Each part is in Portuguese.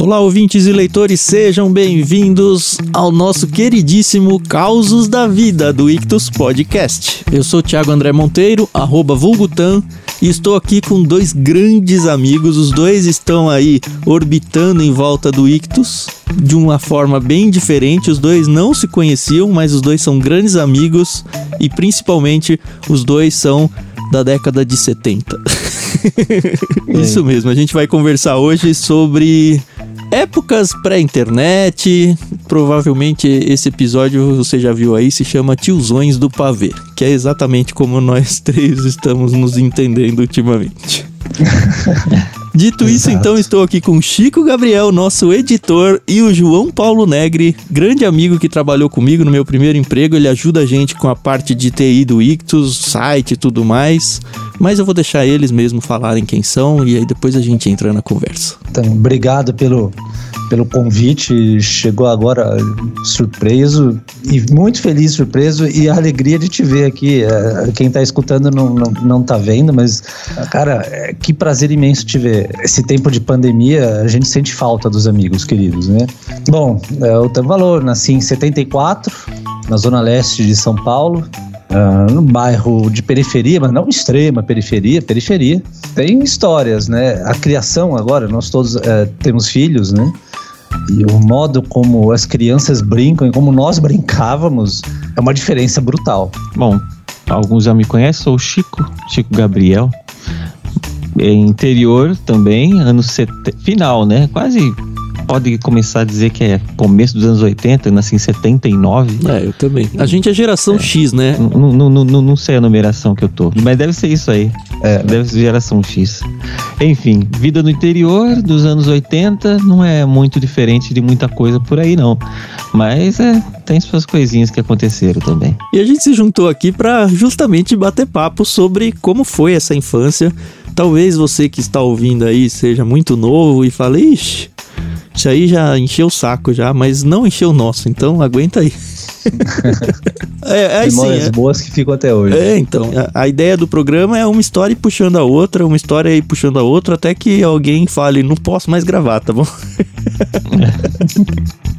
Olá, ouvintes e leitores, sejam bem-vindos ao nosso queridíssimo Causos da Vida do Ictus Podcast. Eu sou Thiago André Monteiro, arroba Vulgutan, e estou aqui com dois grandes amigos. Os dois estão aí orbitando em volta do Ictus de uma forma bem diferente. Os dois não se conheciam, mas os dois são grandes amigos e principalmente os dois são da década de 70. Isso mesmo, a gente vai conversar hoje sobre épocas pré-internet. Provavelmente esse episódio você já viu aí, se chama Tiozões do Pavê, que é exatamente como nós três estamos nos entendendo ultimamente. Dito Exato. isso, então estou aqui com Chico Gabriel, nosso editor, e o João Paulo Negri, grande amigo que trabalhou comigo no meu primeiro emprego. Ele ajuda a gente com a parte de TI do Ictus, site e tudo mais. Mas eu vou deixar eles mesmo falarem quem são e aí depois a gente entra na conversa. Então, obrigado pelo pelo convite. Chegou agora surpreso e muito feliz, surpreso e a alegria de te ver aqui. É, quem está escutando não, não, não tá vendo, mas, cara, é, que prazer imenso te ver. Esse tempo de pandemia, a gente sente falta dos amigos queridos, né? Bom, eu tenho valor, nasci em 74, na zona leste de São Paulo. Uh, bairro de periferia, mas não extrema periferia, periferia. Tem histórias, né? A criação agora, nós todos uh, temos filhos, né? E o modo como as crianças brincam e como nós brincávamos é uma diferença brutal. Bom, alguns já me conhecem, sou o Chico, Chico Gabriel. É interior também, anos set... final, né? Quase pode começar a dizer que é começo dos anos 80, eu nasci em 79. É, eu também. A gente é geração é. X, né? Não, não, não, não sei a numeração que eu tô, mas deve ser isso aí. É. Deve ser geração X. Enfim, vida no interior dos anos 80 não é muito diferente de muita coisa por aí, não. Mas é, tem suas coisinhas que aconteceram também. E a gente se juntou aqui para justamente bater papo sobre como foi essa infância. Talvez você que está ouvindo aí seja muito novo e fale, ixi, isso aí já encheu o saco já, mas não encheu o nosso, então aguenta aí. é, é assim, é, boas que ficam até hoje. É, então. A, a, ideia do programa é uma história puxando a outra, uma história aí puxando a outra, até que alguém fale, não posso mais gravar, tá bom?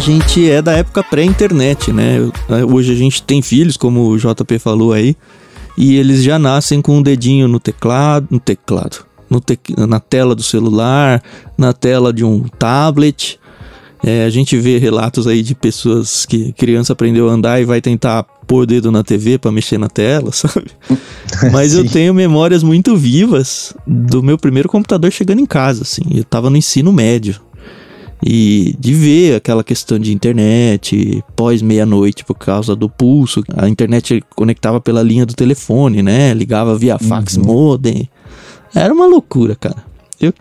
gente é da época pré-internet, né? Hoje a gente tem filhos, como o JP falou aí, e eles já nascem com um dedinho no teclado, no teclado, no te, na tela do celular, na tela de um tablet. É, a gente vê relatos aí de pessoas que criança aprendeu a andar e vai tentar pôr o dedo na TV para mexer na tela, sabe? Mas eu tenho memórias muito vivas do meu primeiro computador chegando em casa, assim. Eu tava no ensino médio e de ver aquela questão de internet pós meia-noite por causa do pulso. A internet conectava pela linha do telefone, né? Ligava via fax uhum. modem. Era uma loucura, cara. Eu,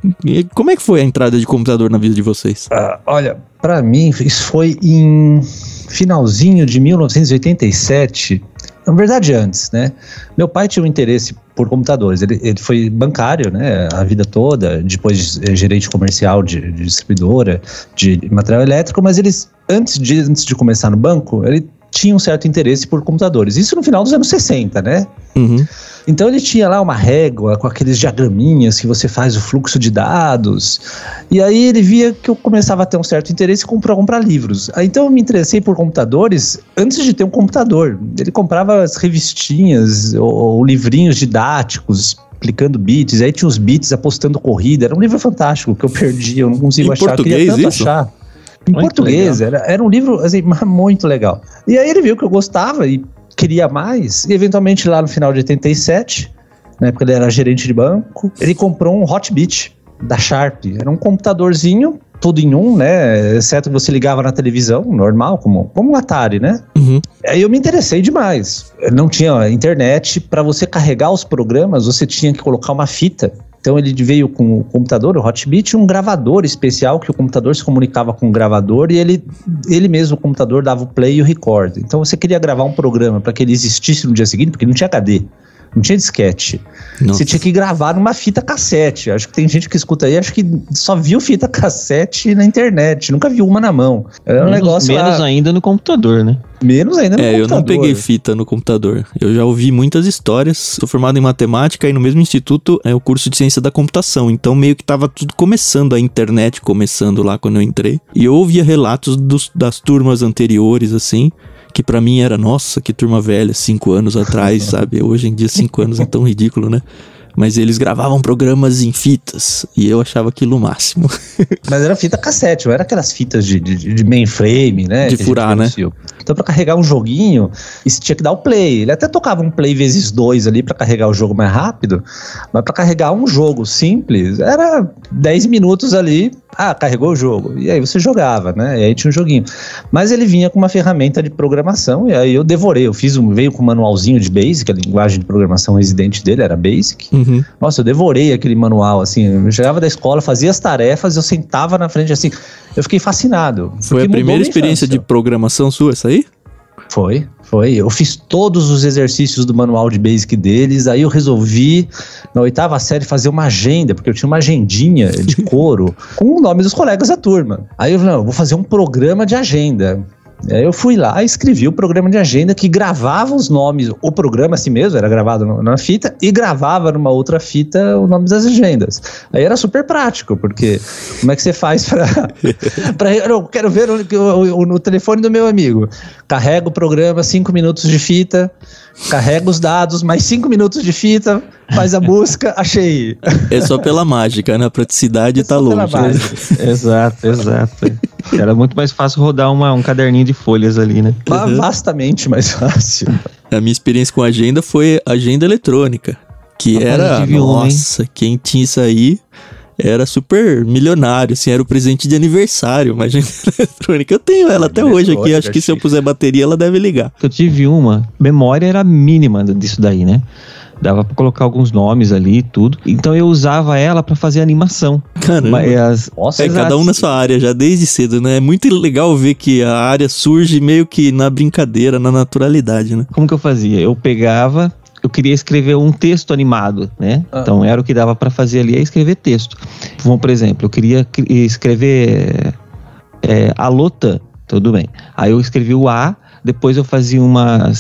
como é que foi a entrada de computador na vida de vocês? Uh, olha, para mim isso foi em finalzinho de 1987. Na verdade, antes, né? Meu pai tinha um interesse por computadores. Ele, ele foi bancário, né, a vida toda, depois gerente comercial de, de, distribuidora de material elétrico, mas eles, antes de, antes de começar no banco, ele tinha um certo interesse por computadores. Isso no final dos anos 60, né? Uhum. Então ele tinha lá uma régua com aqueles diagraminhas que você faz o fluxo de dados. E aí ele via que eu começava a ter um certo interesse e comprou comprar livros. Aí, então eu me interessei por computadores antes de ter um computador. Ele comprava as revistinhas ou, ou livrinhos didáticos explicando bits, aí tinha os bits apostando corrida. Era um livro fantástico que eu perdi, eu não consigo em achar. Português, eu queria tanto isso? achar. Em muito português, era, era um livro assim, muito legal. E aí ele viu que eu gostava e queria mais, e eventualmente lá no final de 87, na época ele era gerente de banco, ele comprou um Hotbit da Sharp. Era um computadorzinho, tudo em um, né? Exceto que você ligava na televisão, normal, como, como um Atari, né? Uhum. Aí eu me interessei demais. Não tinha internet, para você carregar os programas, você tinha que colocar uma fita Então ele veio com o computador, o Hotbit, um gravador especial que o computador se comunicava com o gravador e ele, ele mesmo, o computador, dava o play e o record. Então você queria gravar um programa para que ele existisse no dia seguinte, porque não tinha HD. Não tinha disquete. Nossa. Você tinha que gravar numa fita cassete. Acho que tem gente que escuta aí, acho que só viu fita cassete na internet, nunca viu uma na mão. Era um menos, negócio. Menos lá... ainda no computador, né? Menos ainda no é, computador. É, eu não peguei fita no computador. Eu já ouvi muitas histórias. Sou formado em matemática e no mesmo instituto é o curso de ciência da computação. Então meio que tava tudo começando, a internet começando lá quando eu entrei. E eu ouvia relatos dos, das turmas anteriores, assim que para mim era, nossa, que turma velha, cinco anos atrás, sabe? Hoje em dia, cinco anos é tão ridículo, né? Mas eles gravavam programas em fitas e eu achava aquilo o máximo. Mas era fita cassete, não era aquelas fitas de, de, de mainframe, né? De furar, né? Então, para carregar um joguinho, você tinha que dar o play. Ele até tocava um play vezes dois ali para carregar o jogo mais rápido, mas para carregar um jogo simples, era 10 minutos ali ah, carregou o jogo. E aí você jogava, né? E aí tinha um joguinho. Mas ele vinha com uma ferramenta de programação, e aí eu devorei. Eu fiz um, veio com um manualzinho de Basic, a linguagem de programação residente dele era Basic. Uhum. Nossa, eu devorei aquele manual, assim. Eu chegava da escola, fazia as tarefas, eu sentava na frente, assim. Eu fiquei fascinado. Foi a primeira experiência de programação sua, essa aí? Foi, foi. Eu fiz todos os exercícios do manual de Basic deles, aí eu resolvi, na oitava série, fazer uma agenda, porque eu tinha uma agendinha de couro com o nome dos colegas da turma. Aí eu falei, não, eu vou fazer um programa de agenda. Eu fui lá, escrevi o programa de agenda que gravava os nomes, o programa assim mesmo, era gravado na fita, e gravava numa outra fita o nome das agendas. Aí era super prático, porque como é que você faz para. eu quero ver no, no telefone do meu amigo. Carrega o programa, cinco minutos de fita, carrega os dados, mais cinco minutos de fita, faz a busca, achei. É só pela mágica, né? A praticidade é tá longe. exato, exato. Era muito mais fácil rodar uma, um caderninho de folhas ali, né? Uhum. Bastamente mais fácil. A minha experiência com agenda foi agenda eletrônica. Que a era, nossa, quem tinha isso aí era super milionário, assim, era o presente de aniversário, uma agenda eletrônica. Eu tenho ela até hoje aqui, acho que se eu puser bateria ela deve ligar. Eu tive uma, memória era mínima disso daí, né? Dava para colocar alguns nomes ali e tudo. Então eu usava ela para fazer animação. Caramba. As... Nossa, é, cada um na sua área já desde cedo, né? É muito legal ver que a área surge meio que na brincadeira, na naturalidade, né? Como que eu fazia? Eu pegava, eu queria escrever um texto animado, né? Ah. Então era o que dava para fazer ali, é escrever texto. Bom, por exemplo, eu queria escrever é, a Lota, tudo bem. Aí eu escrevi o A, depois eu fazia uma,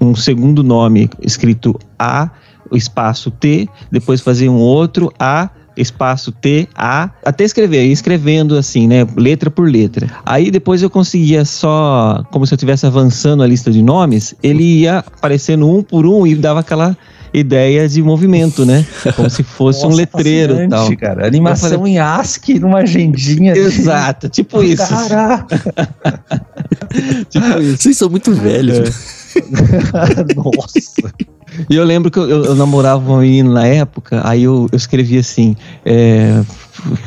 um segundo nome escrito A, espaço T, depois fazia um outro A, espaço T, A, até escrever, escrevendo assim, né, letra por letra. Aí depois eu conseguia só, como se eu estivesse avançando a lista de nomes, ele ia aparecendo um por um e dava aquela ideia de movimento, né? Como se fosse Nossa, um letreiro e tal. cara. Animação falei, em ASCII numa agendinha. Exato, tipo isso. Caraca! tipo isso. Vocês são muito velhos. É. Nossa. E eu lembro que eu, eu, eu, namorava uma menina na época, aí eu, eu escrevi assim, é,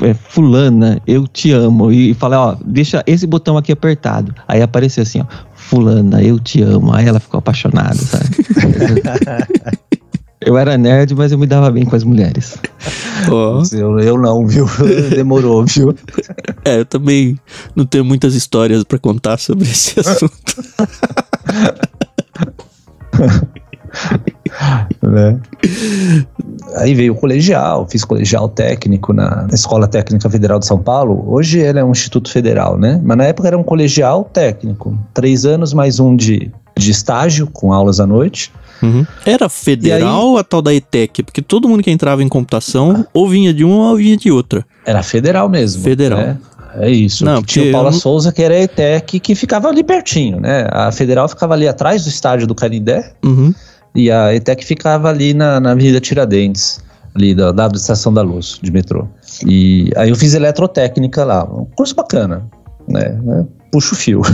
é, fulana, eu te amo. E, e falei, ó, deixa esse botão aqui apertado. Aí apareceu assim, ó, fulana, eu te amo. Aí ela ficou apaixonada, sabe? Eu era nerd, mas eu me dava bem com as mulheres. Oh. Eu, eu não, viu? Demorou, viu? É, eu também não tenho muitas histórias para contar sobre esse assunto. né? Aí veio o colegial, fiz colegial técnico na, Escola Técnica Federal de São Paulo. Hoje ele é um instituto federal, né? Mas na época era um colegial técnico. Três anos mais um de, de estágio, com aulas à noite. Uhum. Era federal aí, a tal da ETEC? Porque todo mundo que entrava em computação ou vinha de uma ou vinha de outra. Era federal mesmo. Federal. Né? É isso. Não, tinha o Paula não... Souza, que era a ETEC, que ficava ali pertinho, né? A federal ficava ali atrás do estádio do Canindé. Uhum. E a ETEC ficava ali na, na Avenida Tiradentes, ali da, da Estação da Luz, de metrô. E aí eu fiz eletrotécnica lá, um curso bacana, né? Puxa o fio.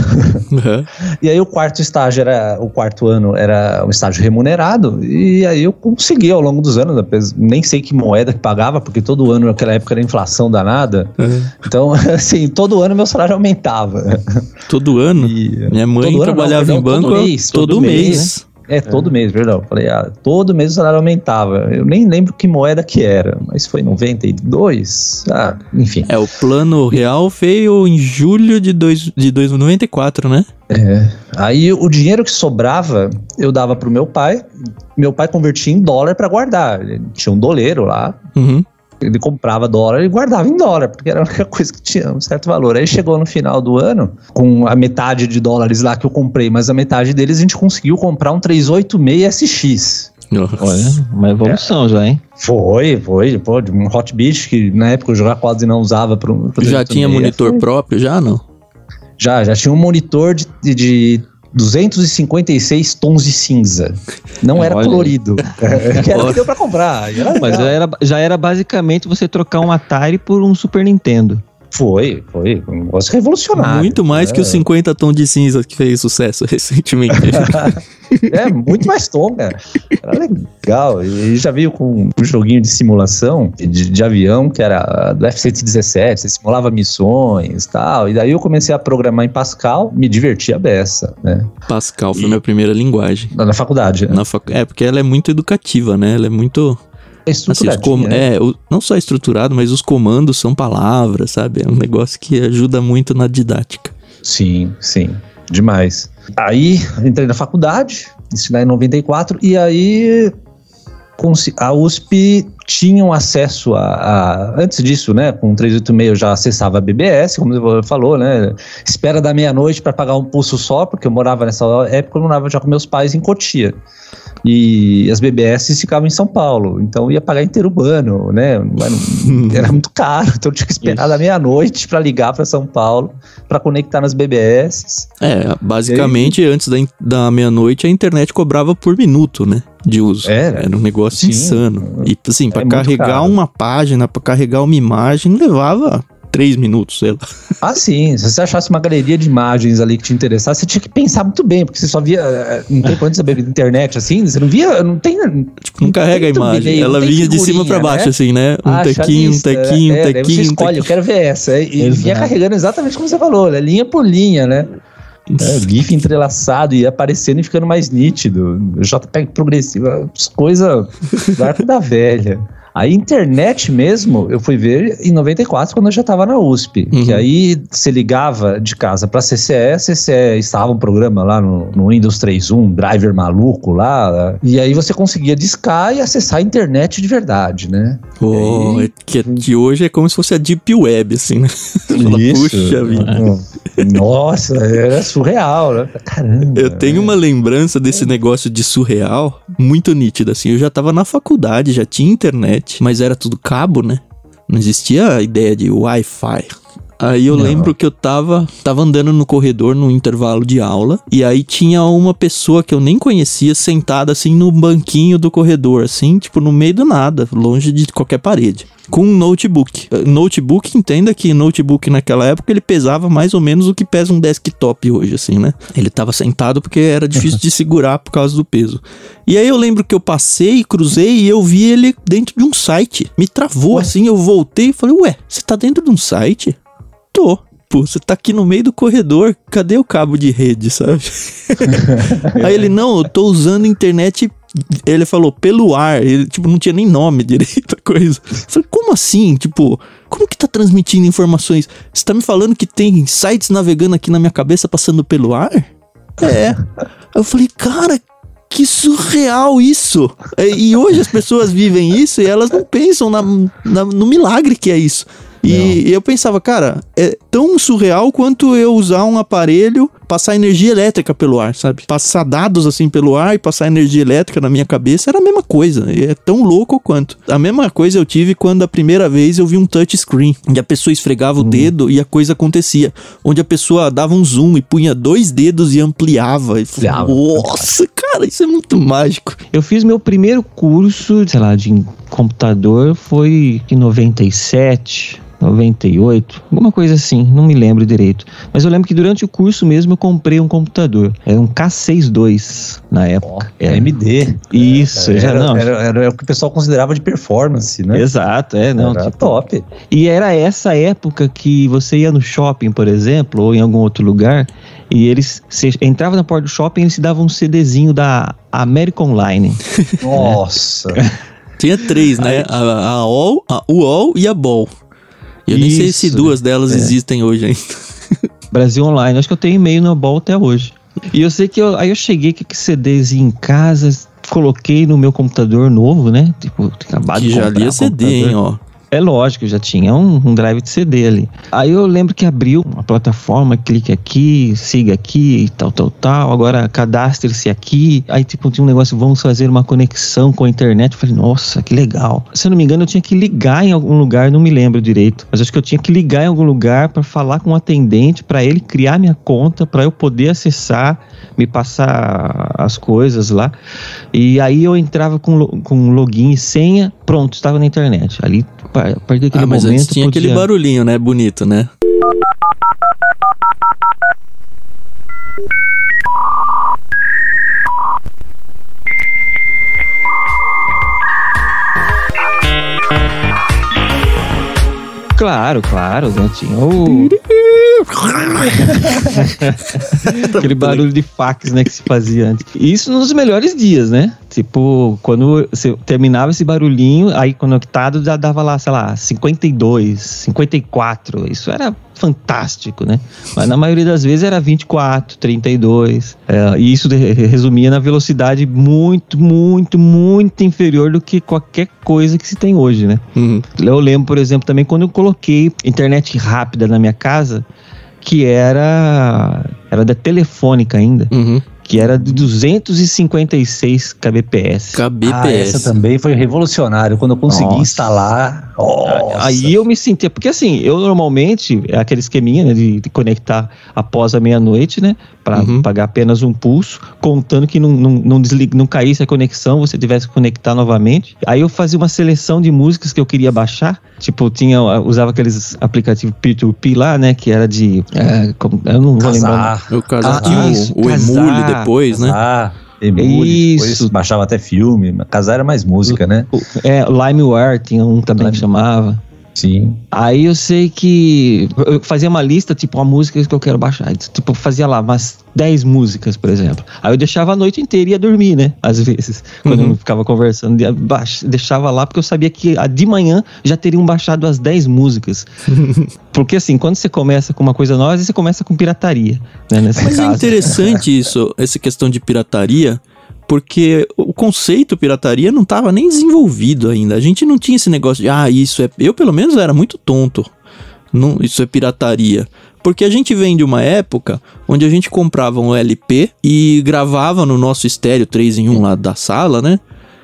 Uhum. e aí o quarto estágio era, o quarto ano era um estágio remunerado, e aí eu consegui ao longo dos anos, nem sei que moeda que pagava, porque todo ano naquela época era inflação danada. Uhum. Então, assim, todo ano meu salário aumentava. Todo ano? E, Minha mãe trabalhava ano, não, em banco todo mês. Todo, todo mês. mês. É, todo é. mês, perdão. Falei, ah, todo mês o salário aumentava. Eu nem lembro que moeda que era, mas foi 92. Ah, enfim. É, o plano real veio em julho de, dois, de 2094, né? É. Aí o dinheiro que sobrava, eu dava pro meu pai. Meu pai convertia em dólar para guardar. Ele tinha um doleiro lá. Uhum ele comprava dólar e guardava em dólar, porque era a única coisa que tinha um certo valor. Aí chegou no final do ano, com a metade de dólares lá que eu comprei, mas a metade deles a gente conseguiu comprar um 386SX. Nossa. Olha, uma evolução é. já, hein? Foi, foi. Pô, um Hot Beach que na época eu já quase não usava pro, pro Já tinha monitor foi. próprio, já não? Já, já tinha um monitor de, de 256 tons de cinza. Não era Olha. colorido. que era que deu pra comprar. Mas já era, já era basicamente você trocar um Atari por um Super Nintendo. Foi, foi. Um negócio revolucionário. Muito mais é. que os 50 tons de cinza que fez sucesso recentemente. é, muito mais tom, cara. Era legal. E já veio com um joguinho de simulação de, de avião, que era do F-117. Você simulava missões e tal. E daí eu comecei a programar em Pascal, me divertia a beça, né? Pascal foi e... minha primeira linguagem. Na faculdade, né? Na fac... É, porque ela é muito educativa, né? Ela é muito é estruturado. Assim, né? É, o, não só estruturado, mas os comandos são palavras, sabe? É um negócio que ajuda muito na didática. Sim, sim. Demais. Aí entrei na faculdade, isso em 94, e aí a USP tinha um acesso a, a, Antes disso, né? Com 386 eu já acessava a BBS, como você falou, né? Espera da meia-noite para pagar um pulso só, porque eu morava nessa época, eu morava já com meus pais em Cotia. E as BBS ficavam em São Paulo, então ia pagar interurbano, né? Era muito caro, então tinha que esperar da meia-noite para ligar para São Paulo para conectar nas BBS. É, basicamente antes da, da meia-noite a internet cobrava por minuto, né? De uso. Era, Era um negócio Sim. insano. E assim, para é carregar uma página, para carregar uma imagem, levava três minutos, sei lá. Ah, sim. Se você achasse uma galeria de imagens ali que te interessasse, você tinha que pensar muito bem, porque você só via. Eh, não tem quando saber internet assim, você não via. Não tem. Tipo, não, carrega a imagem. Ela vinha de cima para baixo, né? assim, né? Um ah, tequinho, um tequinho, um é, tequinho. Você escolhe, eu quero ver essa. E Exato. vinha carregando exatamente como você falou, né? linha por linha, né? É, GIF entrelaçado e aparecendo e ficando mais nítido. JPEG progressivo, coisa do arco da velha. A internet mesmo, eu fui ver em 94, quando eu já estava na USP. Uhum. Que aí você ligava de casa para CCE, CCE estava um programa lá no, no Windows 3.1, driver maluco lá, e aí você conseguia discar e acessar a internet de verdade, né? Oh, aí... que, que hoje é como se fosse a Deep Web, assim, né? Isso. Puxa vida. Nossa, era surreal, né? Caramba. Eu tenho uma lembrança desse negócio de surreal muito nítida, assim. Eu já estava na faculdade, já tinha internet internet, mas era tudo cabo, né? Não existia a ideia de Wi-Fi. Aí eu Não. lembro que eu tava, tava andando no corredor no intervalo de aula e aí tinha uma pessoa que eu nem conhecia sentada assim no banquinho do corredor, assim, tipo no meio do nada, longe de qualquer parede com um notebook. Eh, notebook, entenda que notebook naquela época ele pesava mais ou menos o que pesa um desktop hoje, assim, né? Ele tava sentado porque era difícil de segurar por causa do peso. E aí eu lembro que eu passei, cruzei e eu vi ele dentro de um site. Me travou ué? assim, eu voltei e falei, ué, você tá dentro de um site? Tô. Pô, você tá aqui no meio do corredor, cadê o cabo de rede, sabe? aí ele, não, eu tô usando internet ele falou pelo ar, ele, tipo, não tinha nem nome direito a coisa. Eu falei, como assim? Tipo, como que tá transmitindo informações? Você tá me falando que tem sites navegando aqui na minha cabeça passando pelo ar? É. eu falei, cara, que surreal isso! E hoje as pessoas vivem isso e elas não pensam na, na, no milagre que é isso. E eu pensava, cara, é tão surreal quanto eu usar um aparelho, passar energia elétrica pelo ar, sabe? Passar dados assim pelo ar e passar energia elétrica na minha cabeça era a mesma coisa. É tão louco quanto. A mesma coisa eu tive quando a primeira vez eu vi um touchscreen, onde a pessoa esfregava hum. o dedo e a coisa acontecia. Onde a pessoa dava um zoom e punha dois dedos e ampliava. E falava, Nossa, cara, isso é muito mágico. Eu fiz meu primeiro curso, sei lá, de computador foi em 97. 98, alguma coisa assim, não me lembro direito. Mas eu lembro que durante o curso mesmo comprei um computador. Era um K62 na época. Oh, AMD. Isso, era, já não. Era, era, era, o que o pessoal considerava de performance, né? Exato, é, não. Era tipo, top. E era essa época que você ia no shopping, por exemplo, ou em algum outro lugar, e eles entravam na porta do shopping e eles se davam um CDzinho da American Online. Nossa. Tinha três, né? A, a AOL, a UOL e a BOL. Eu Isso, nem sei se duas delas é. existem hoje ainda. Brasil Online, acho que eu tenho e-mail na BOL até hoje. E eu sei que eu, aí eu cheguei com CDzinho em casa, coloquei no meu computador novo, né? Tipo, acabado que de já lia CD, hein, ó. É lógico, já tinha um, um, drive de CD ali. Aí eu lembro que abriu uma plataforma, clique aqui, siga aqui, tal, tal, tal. Agora cadastre-se aqui. Aí, tipo, tinha um negócio, vamos fazer uma conexão com a internet. Eu falei, nossa, que legal. Se eu não me engano, eu tinha que ligar em algum lugar, não me lembro direito. Mas acho que eu tinha que ligar em algum lugar para falar com o um atendente, para ele criar minha conta, para eu poder acessar, me passar as coisas lá. E aí eu entrava com, com login e senha, pronto, estava na internet. Ali a partir daquele ah, mas momento. tinha podia... aquele barulhinho, né? Bonito, né? Claro, claro, né? Tinha o. Aquele barulho de fax, né, que se fazia antes. Isso nos melhores dias, né? Tipo, quando você terminava esse barulhinho, aí conectado já dava lá, sei lá, 52, 54. Isso era fantástico, né? Mas na maioria das vezes era 24, 32. É, e isso resumia na velocidade muito, muito, muito inferior do que qualquer coisa que se tem hoje, né? Uhum. Eu lembro, por exemplo, também quando eu coloquei internet rápida na minha casa, que era era da Telefônica ainda. Uhum que era de 256 kbps. kbps. Ah, essa também foi revolucionário quando eu consegui Nossa. instalar. Nossa. Aí eu me sentia, porque assim, eu normalmente é aquele esqueminha né, de, de conectar após a meia-noite, né, para uhum. pagar apenas um pulso, contando que não, não, não, desliga, não caísse a conexão, você tivesse que conectar novamente. Aí eu fazia uma seleção de músicas que eu queria baixar, tipo tinha usava aqueles aplicativos P2P lá, né, que era de, é, como, eu não vou lembrar. O casar, ah, isso, o, o Emule depois, né? Ah. Emule, Isso. baixava até filme. Casar era mais música, né? É, LimeWare tinha um também que chamava. Sim. Aí eu sei que eu fazia uma lista, tipo, a música que eu quero baixar. Tipo, fazia lá umas 10 músicas, por exemplo. Aí eu deixava a noite inteira e ia dormir, né? Às vezes. Quando uhum. eu ficava conversando, deixava lá porque eu sabia que de manhã já teriam baixado as 10 músicas. porque assim, quando você começa com uma coisa nova, você começa com pirataria, né? Nesse Mas caso. é interessante isso, essa questão de pirataria porque o conceito pirataria não estava nem desenvolvido ainda. A gente não tinha esse negócio de, ah, isso é. Eu, pelo menos, era muito tonto. Não, isso é pirataria. Porque a gente vem de uma época onde a gente comprava um LP e gravava no nosso estéreo 3 em 1 lá da sala, né?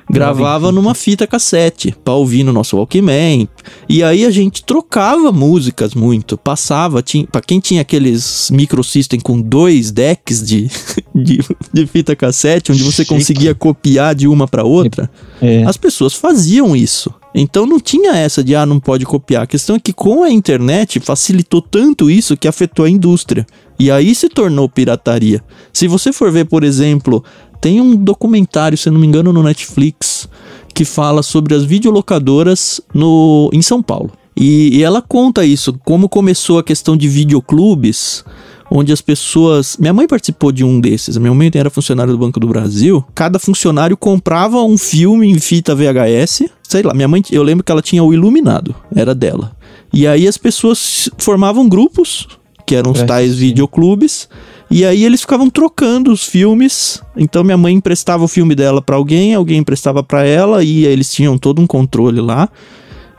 Gravava numa fita cassete para ouvir no nosso Walkman. E aí a gente trocava músicas muito, passava, para quem tinha aqueles microsystem com dois decks de, de, de fita cassete, onde você Chique. conseguia copiar de uma para outra, é. as pessoas faziam isso. Então não tinha essa de ah, não pode copiar. A questão é que com a internet facilitou tanto isso que afetou a indústria. E aí se tornou pirataria. Se você for ver, por exemplo, tem um documentário, se não me engano, no Netflix, que fala sobre as videolocadoras no, em São Paulo. E, e ela conta isso, como começou a questão de videoclubes, onde as pessoas. Minha mãe participou de um desses. A minha mãe era funcionária do Banco do Brasil. Cada funcionário comprava um filme em fita VHS. Sei lá, minha mãe, eu lembro que ela tinha o Iluminado, era dela. E aí as pessoas formavam grupos, que eram os é, tais sim. videoclubes e aí eles ficavam trocando os filmes. Então minha mãe emprestava o filme dela para alguém, alguém emprestava para ela e eles tinham todo um controle lá.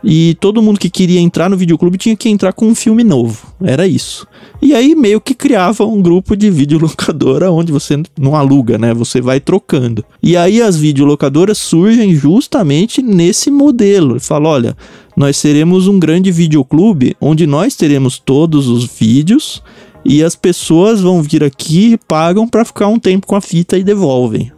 E todo mundo que queria entrar no videoclube tinha que entrar com um filme novo. Era isso. E aí meio que criava um grupo de videolocadora onde você não aluga, né? Você vai trocando. E aí as videolocadoras surgem justamente nesse modelo. Fala, olha, nós seremos um grande videoclube onde nós teremos todos os vídeos e as pessoas vão vir aqui, pagam para ficar um tempo com a fita e devolvem.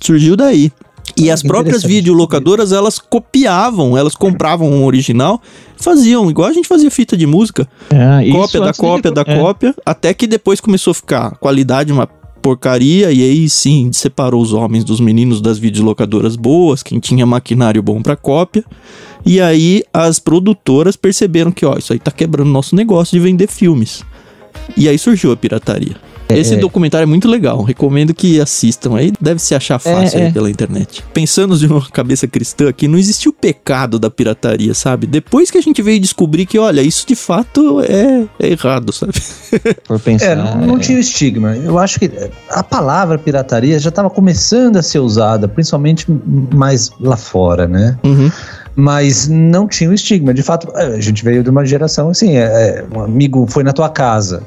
Surgiu daí. E as próprias videolocadoras, elas copiavam, elas compravam um original, faziam, igual a gente fazia fita de música. É, cópia da cópia de... da é. cópia, até que depois começou a ficar qualidade uma porcaria, e aí sim separou os homens dos meninos das videolocadoras boas, quem tinha maquinário bom para cópia. E aí as produtoras perceberam que, ó, isso aí tá quebrando nosso negócio de vender filmes. E aí surgiu a pirataria. É, Esse é. documentário é muito legal, recomendo que assistam aí, deve se achar fácil é, é. pela internet. Pensando de uma cabeça cristã aqui, não existiu o pecado da pirataria, sabe? Depois que a gente veio descobrir que, olha, isso de fato é, é errado, sabe? Por pensar. É, não, não tinha estigma. Eu acho que a palavra pirataria já estava começando a ser usada, principalmente mais lá fora, né? Uhum mas não tinha o estigma. De fato, a gente veio de uma geração assim, é, um amigo foi na tua casa,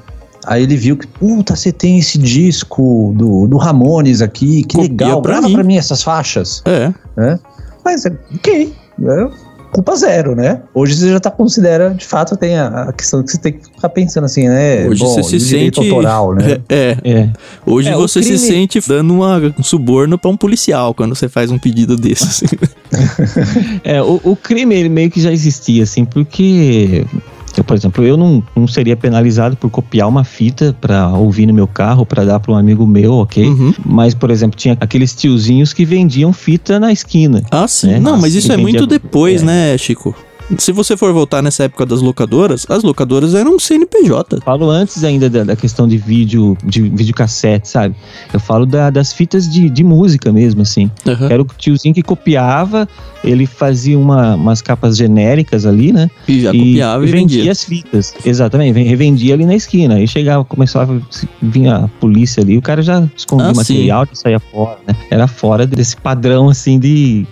Aí ele viu que, puta, você tem esse disco do, do Ramones aqui, que Copia legal, pra grava mim. pra mim essas faixas. É. é. Mas, ok, é culpa zero, né? Hoje você já tá considera, de fato, tem a, a, questão que você tem que ficar pensando assim, né? Hoje Bom, você se sente autoral, né? É, é. é. Hoje é, você crime... se sente dando uma, um suborno para um policial quando você faz um pedido desses. é, o, o crime ele meio que já existia, assim, porque eu, por exemplo, eu não, não seria penalizado por copiar uma fita para ouvir no meu carro, para dar para um amigo meu, ok? Uhum. Mas, por exemplo, tinha aqueles tiozinhos que vendiam fita na esquina. Ah, sim. Né? Não, mas isso é muito depois, é. né, Chico? Se você for voltar nessa época das locadoras, as locadoras eram CNPJ. Falo antes ainda da, da questão de vídeo, de videocassete, sabe? Eu falo da, das fitas de, de música mesmo, assim. Uhum. Era o tiozinho que copiava, ele fazia uma, umas capas genéricas ali, né? E já e copiava e vendia. vendia. as fitas. Exatamente, revendia ali na esquina. Aí chegava, começava, vinha a polícia ali, o cara já escondia ah, material, já saía fora, né? Era fora desse padrão, assim, de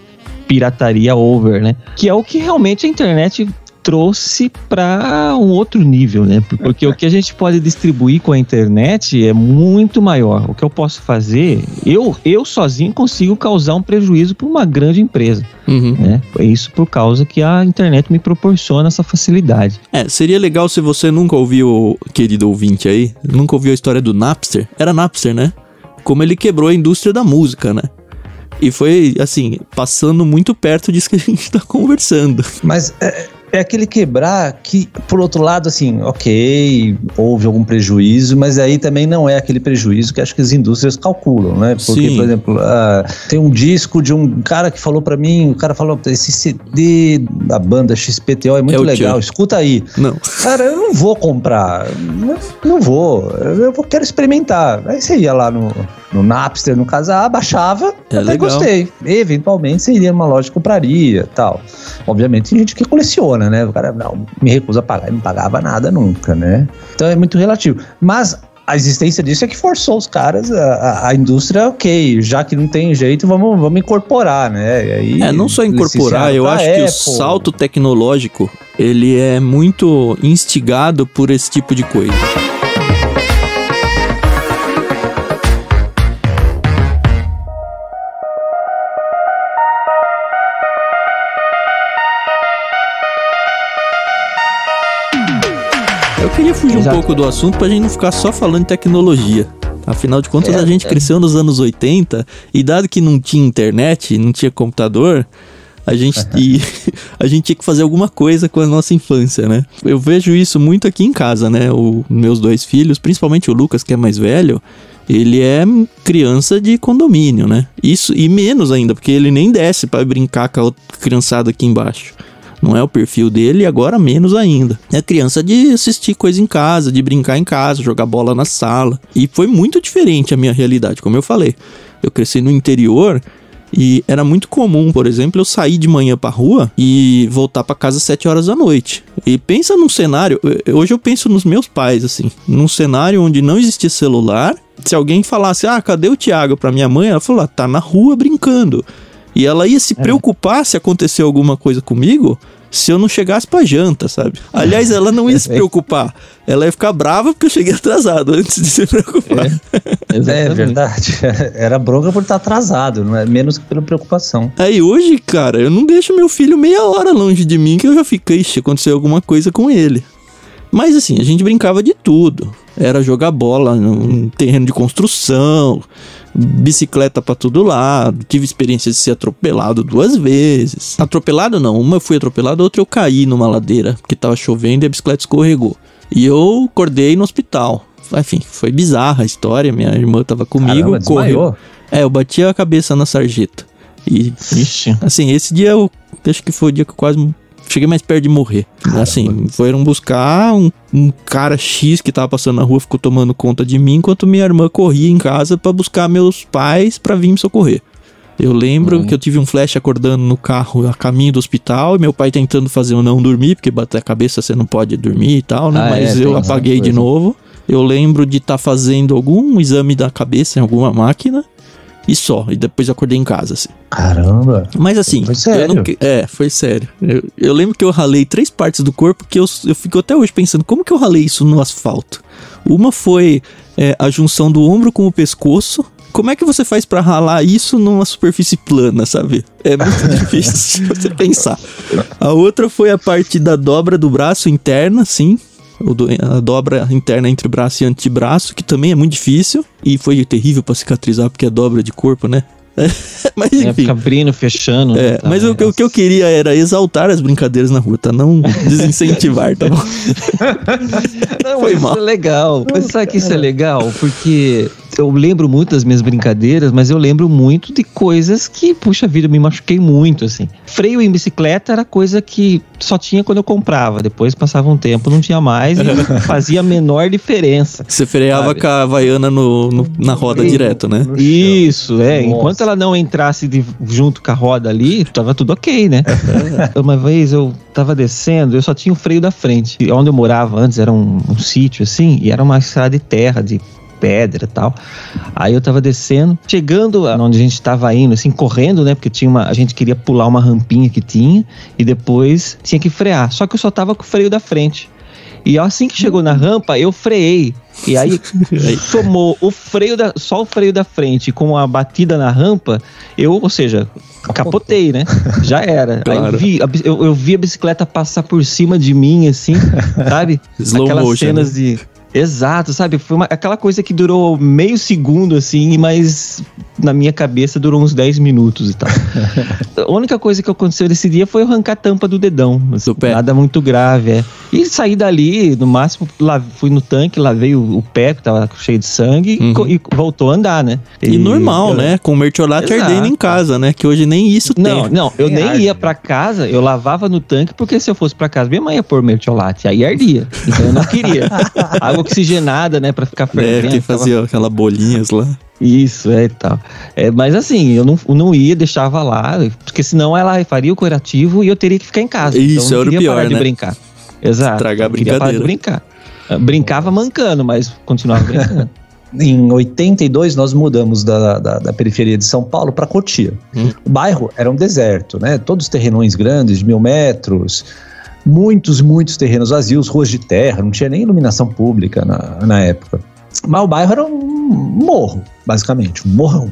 pirataria over, né? Que é o que realmente a internet trouxe para um outro nível, né? Porque o que a gente pode distribuir com a internet é muito maior. O que eu posso fazer, eu, eu sozinho consigo causar um prejuízo para uma grande empresa. Uhum. Né? É isso por causa que a internet me proporciona essa facilidade. É, seria legal se você nunca ouviu, querido ouvinte aí, nunca ouviu a história do Napster. Era Napster, né? Como ele quebrou a indústria da música, né? E foi, assim, passando muito perto disso que a gente tá conversando. Mas é, é aquele quebrar que, por outro lado, assim, ok, houve algum prejuízo, mas aí também não é aquele prejuízo que acho que as indústrias calculam, né? Porque, Sim. por exemplo, uh, tem um disco de um cara que falou para mim, o cara falou, esse CD da banda XPTO é muito é legal, tio. escuta aí. Não. Cara, eu não vou comprar, não, não vou, eu quero experimentar. Aí você ia lá no, no Napster, no caso, ah, baixava, é até legal. gostei. Eventualmente você iria numa loja e compraria tal. Obviamente tem gente que coleciona né? O cara não, me recusa a pagar e não pagava nada nunca, né? Então é muito relativo. Mas a existência disso é que forçou os caras, a, a, indústria, ok, já que não tem jeito, vamos, vamos incorporar, né? Aí, é, não só incorporar, eu acho Apple. que o salto tecnológico, ele é muito instigado por esse tipo de coisa. Pouco do assunto pra gente não ficar só falando de tecnologia. Afinal de contas, é, a gente é. cresceu nos anos 80 e dado que não tinha internet, não tinha computador, a gente, e, a gente tinha que fazer alguma coisa com a nossa infância, né? Eu vejo isso muito aqui em casa, né? Os meus dois filhos, principalmente o Lucas, que é mais velho, ele é criança de condomínio, né? Isso e menos ainda, porque ele nem desce para brincar com a criançada aqui embaixo. Não é o perfil dele e agora menos ainda. É criança de assistir coisa em casa, de brincar em casa, jogar bola na sala. E foi muito diferente a minha realidade, como eu falei. Eu cresci no interior e era muito comum, por exemplo, eu sair de manhã pra rua e voltar para casa às 7 horas da noite. E pensa num cenário, hoje eu penso nos meus pais, assim, num cenário onde não existia celular. Se alguém falasse, ah, cadê o Thiago pra minha mãe? Ela falou, ah, tá na rua brincando. E ela ia se é. preocupar se acontecer alguma coisa comigo se eu não chegasse pra janta, sabe? Aliás, ela não ia se preocupar. Ela ia ficar brava porque eu cheguei atrasado antes de se preocupar. É, é verdade. Era bronca por estar atrasado, não é menos que pela preocupação. Aí hoje, cara, eu não deixo meu filho meia hora longe de mim que eu já fiquei, se aconteceu alguma coisa com ele. Mas assim, a gente brincava de tudo. Era jogar bola num terreno de construção, bicicleta para todo lado. Tive experiência de ser atropelado duas vezes. Atropelado não, uma eu fui atropelado, outra eu caí numa ladeira, porque tava chovendo e a bicicleta escorregou. E eu acordei no hospital. Enfim, foi bizarra a história. Minha irmã tava comigo, Caramba, correu. É, eu bati a cabeça na sarjeta. E, Ixi. assim, esse dia eu acho que foi o dia que eu quase cheguei mais perto de morrer. Assim, foram buscar um, um cara X que tava passando na rua, ficou tomando conta de mim, enquanto minha irmã corria em casa pra buscar meus pais pra vir me socorrer. Eu lembro Uhum. que eu tive um flash acordando no carro a caminho do hospital e meu pai tentando fazer eu não dormir, porque bater a cabeça você não pode dormir e tal, né? Ah, Mas é, eu apaguei de novo. Eu lembro de estar fazendo algum exame da cabeça em alguma máquina e só. E depois eu acordei em casa, assim. Caramba. Mas assim, Foi sério? não é, foi sério. Eu, eu lembro que eu ralei três partes do corpo que eu, eu fico até hoje pensando, como que eu ralei isso no asfalto? Uma foi é, a junção do ombro com o pescoço. Como é que você faz pra ralar isso numa superfície plana, sabe? É muito difícil você pensar. A outra foi a parte da dobra do braço interna, sim. A dobra interna entre braço e antebraço, que também é muito difícil. E foi terrível pra cicatrizar, porque é dobra de corpo, né? Mas É, enfim. fica abrindo, fechando. É, tá, mas né? o, que- o que eu queria era exaltar as brincadeiras na rua, tá? Não desincentivar, tá bom? Não, Foi mas mal. isso é legal. Mas sabe que isso é legal? Porque eu lembro muito das minhas brincadeiras, mas eu lembro muito de coisas que, puxa vida, eu me machuquei muito, assim. Freio em bicicleta era coisa que só tinha quando eu comprava. Depois passava um tempo, não tinha mais e fazia a menor diferença. Você freava Sabe? com a Havaiana no, no- na roda direto, né? Isso, é. Nossa. Enquanto ela não entrasse de- junto com a roda ali, tava tudo ok, né? Uma vez eu tava descendo, eu só tinha o freio da frente. E onde eu morava antes era um, um sítio assim, e era uma estrada de terra, de pedra e tal. Aí eu tava descendo, chegando onde a gente tava indo, assim, correndo, né? Porque tinha uma, a gente queria pular uma rampinha que tinha e depois tinha que frear. Só que eu só tava com o freio da frente. E assim que chegou na rampa, eu freiei. E aí tomou o freio da, só o freio da frente com a batida na rampa, eu, ou seja, capotei, né? Já era. Aí Claro. eu, vi, eu, eu vi a bicicleta passar por cima de mim, assim, sabe? Slow Aquelas motion, cenas de. Exato, sabe? Foi uma- aquela coisa que durou meio segundo, assim, mas na minha cabeça durou uns 10 minutos e tal. a única coisa que aconteceu nesse dia foi eu arrancar a tampa do dedão. assim, Do pé. Nada muito grave, é. E saí dali, no máximo, lá, fui no tanque, lavei o, o pé, que tava cheio de sangue, e Uhum. co- e, voltou a andar, né? E normal, eu- né? Com o mertiolate ardendo em casa, né? Que hoje nem isso Não, tem. não, eu Tem nem arde, ia né? pra casa, eu lavava no tanque, porque se eu fosse pra casa, minha mãe ia pôr mertiolate, aí ardia. Então eu não queria. Água oxigenada, né, pra ficar É, fervendo. que tava- fazia aquela bolinhas lá. Isso, é e tal. É, mas assim, eu não, eu não ia, deixava lá, porque senão ela faria o curativo e eu teria que ficar em casa. Isso, então eu era o não pior, parar de né? brincar. Exato. Estragar a eu queria parar de brincadeira. brincar. Eu brincava mancando, mas continuava brincando. Em 82, nós mudamos da, da, da periferia de São Paulo para Cotia. Hum. O bairro era um deserto, né? Todos terrenões grandes, de mil metros, muitos, muitos terrenos vazios, ruas de terra, não tinha nem iluminação pública na, na época. Mas o bairro era um morro, basicamente, um morrão.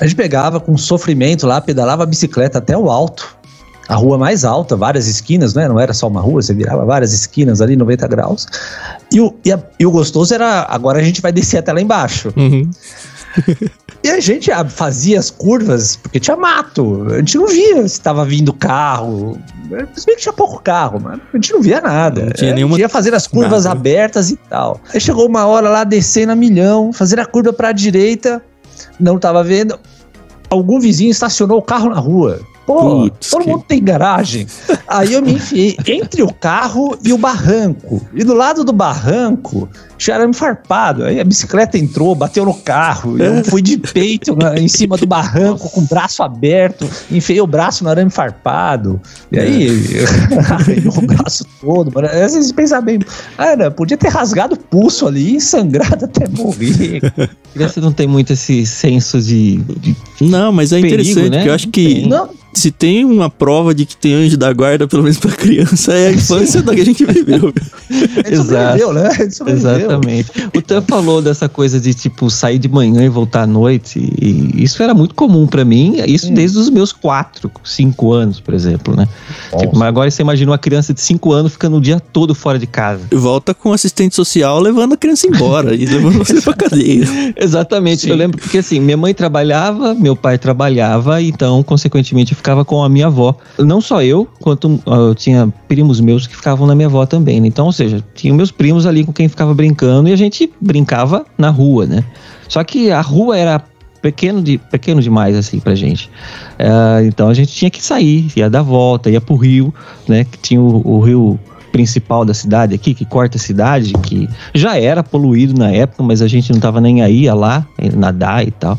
A gente pegava com sofrimento lá, pedalava a bicicleta até o alto, a rua mais alta, várias esquinas, né? Não era só uma rua, você virava várias esquinas ali, 90 graus. E o, e, a- e o gostoso era, agora a gente vai descer até lá embaixo. Uhum. E a gente ah, fazia as curvas, porque tinha mato. A gente não via se estava vindo carro. Se bem que tinha pouco carro, mas a gente não via nada. Não tinha É, nenhuma- ia fazendo as curvas nada. abertas e tal. Aí chegou uma hora lá, descendo a milhão, fazendo a curva pra direita, não tava vendo. Algum vizinho estacionou o carro na rua. Pô, Putz, todo que- mundo tem garagem. Aí eu me enfiei entre o carro e o barranco. E do lado do barranco tinha arame farpado. Aí a bicicleta entrou, bateu no carro. É. Eu fui de peito em cima do barranco, com o braço aberto. Enfiei o braço no arame farpado. E aí arranhou o braço todo. Mano. Às vezes pensar bem, cara, podia ter rasgado o pulso ali e sangrado até morrer. Criança não tem muito esse senso de, de Não, mas é Perigo, interessante, né? porque eu acho que Tem. Não, se tem uma prova de que tem anjo da guarda, pelo menos pra criança, é a infância da que a gente viveu. Exato. Né? Exatamente. O Tan falou dessa coisa de, tipo, sair de manhã e voltar à noite. E isso era muito comum para mim, isso hum. desde os meus quatro, cinco anos, por exemplo, né? Tipo, mas agora você imagina uma criança de cinco anos ficando o dia todo fora de casa. Volta com o assistente social levando a criança embora e levando você pra cadeia. Exatamente. Sim. Eu lembro porque assim, minha mãe trabalhava, meu pai trabalhava, então, consequentemente, eu ficava com a minha avó. Não só eu, quanto eu tinha primos meus que ficavam na minha avó também. Né? Então, ou seja, tinha meus primos ali com quem ficava brincando e a gente brincava na rua, né? Só que a rua era pequeno, de, pequeno demais, assim, pra gente. Uh, então a gente tinha que sair, ia dar volta, ia pro rio, né? Que tinha o, o rio principal da cidade aqui, que corta a cidade, que já era poluído na época, mas a gente não tava nem aí, ia lá, nadar e tal.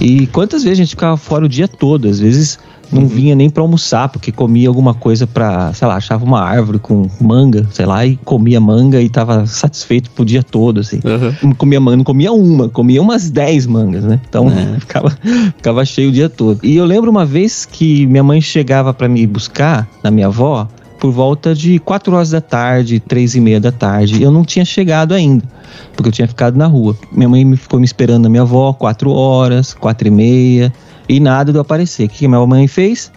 E quantas vezes a gente ficava fora o dia todo? Às vezes não uhum. vinha nem para almoçar, porque comia alguma coisa para, sei lá, achava uma árvore com manga, sei lá, e comia manga e tava satisfeito pro dia todo, assim. Uhum. Não comia manga, não comia uma, comia umas 10 mangas, né? Então é. ficava, ficava cheio o dia todo. E eu lembro uma vez que minha mãe chegava para me buscar na minha avó, por volta de 4 horas da tarde, 3 e meia da tarde. Eu não tinha chegado ainda, porque eu tinha ficado na rua. Minha mãe me ficou me esperando na minha avó 4 horas, 4 e meia, e nada de eu aparecer. O que minha mãe fez?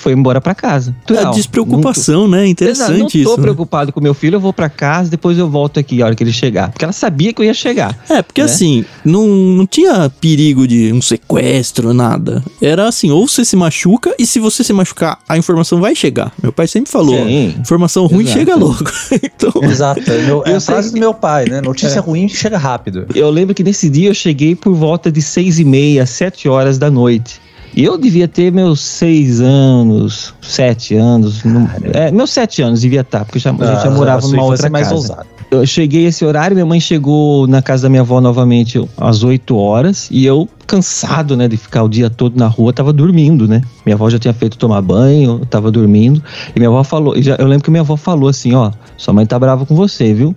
Foi embora para casa. É a despreocupação, não, né? Interessante não tô né? preocupado com meu filho, eu vou para casa, depois eu volto aqui a hora que ele chegar. Porque ela sabia que eu ia chegar. É, porque né? assim, não, não tinha perigo de um sequestro, nada. Era assim, ou você se machuca, e se você se machucar, a informação vai chegar. Meu pai sempre falou, Sim. informação ruim Exato. chega logo. então... Exato, é, meu, é a frase do meu pai, né? Notícia é. ruim chega rápido. Eu lembro que nesse dia eu cheguei por volta de seis e meia, sete horas da noite. E eu devia ter meus seis anos, sete anos. No, é, meus sete anos devia estar, porque já, ah, a gente já morava numa outra mais casa. Ousado. Eu cheguei esse horário, minha mãe chegou na casa da minha avó novamente às 8 horas e eu cansado, né, de ficar o dia todo na rua, tava dormindo, né? Minha avó já tinha feito tomar banho, tava dormindo. E minha avó falou, já, eu lembro que minha avó falou assim, ó, sua mãe tá brava com você, viu?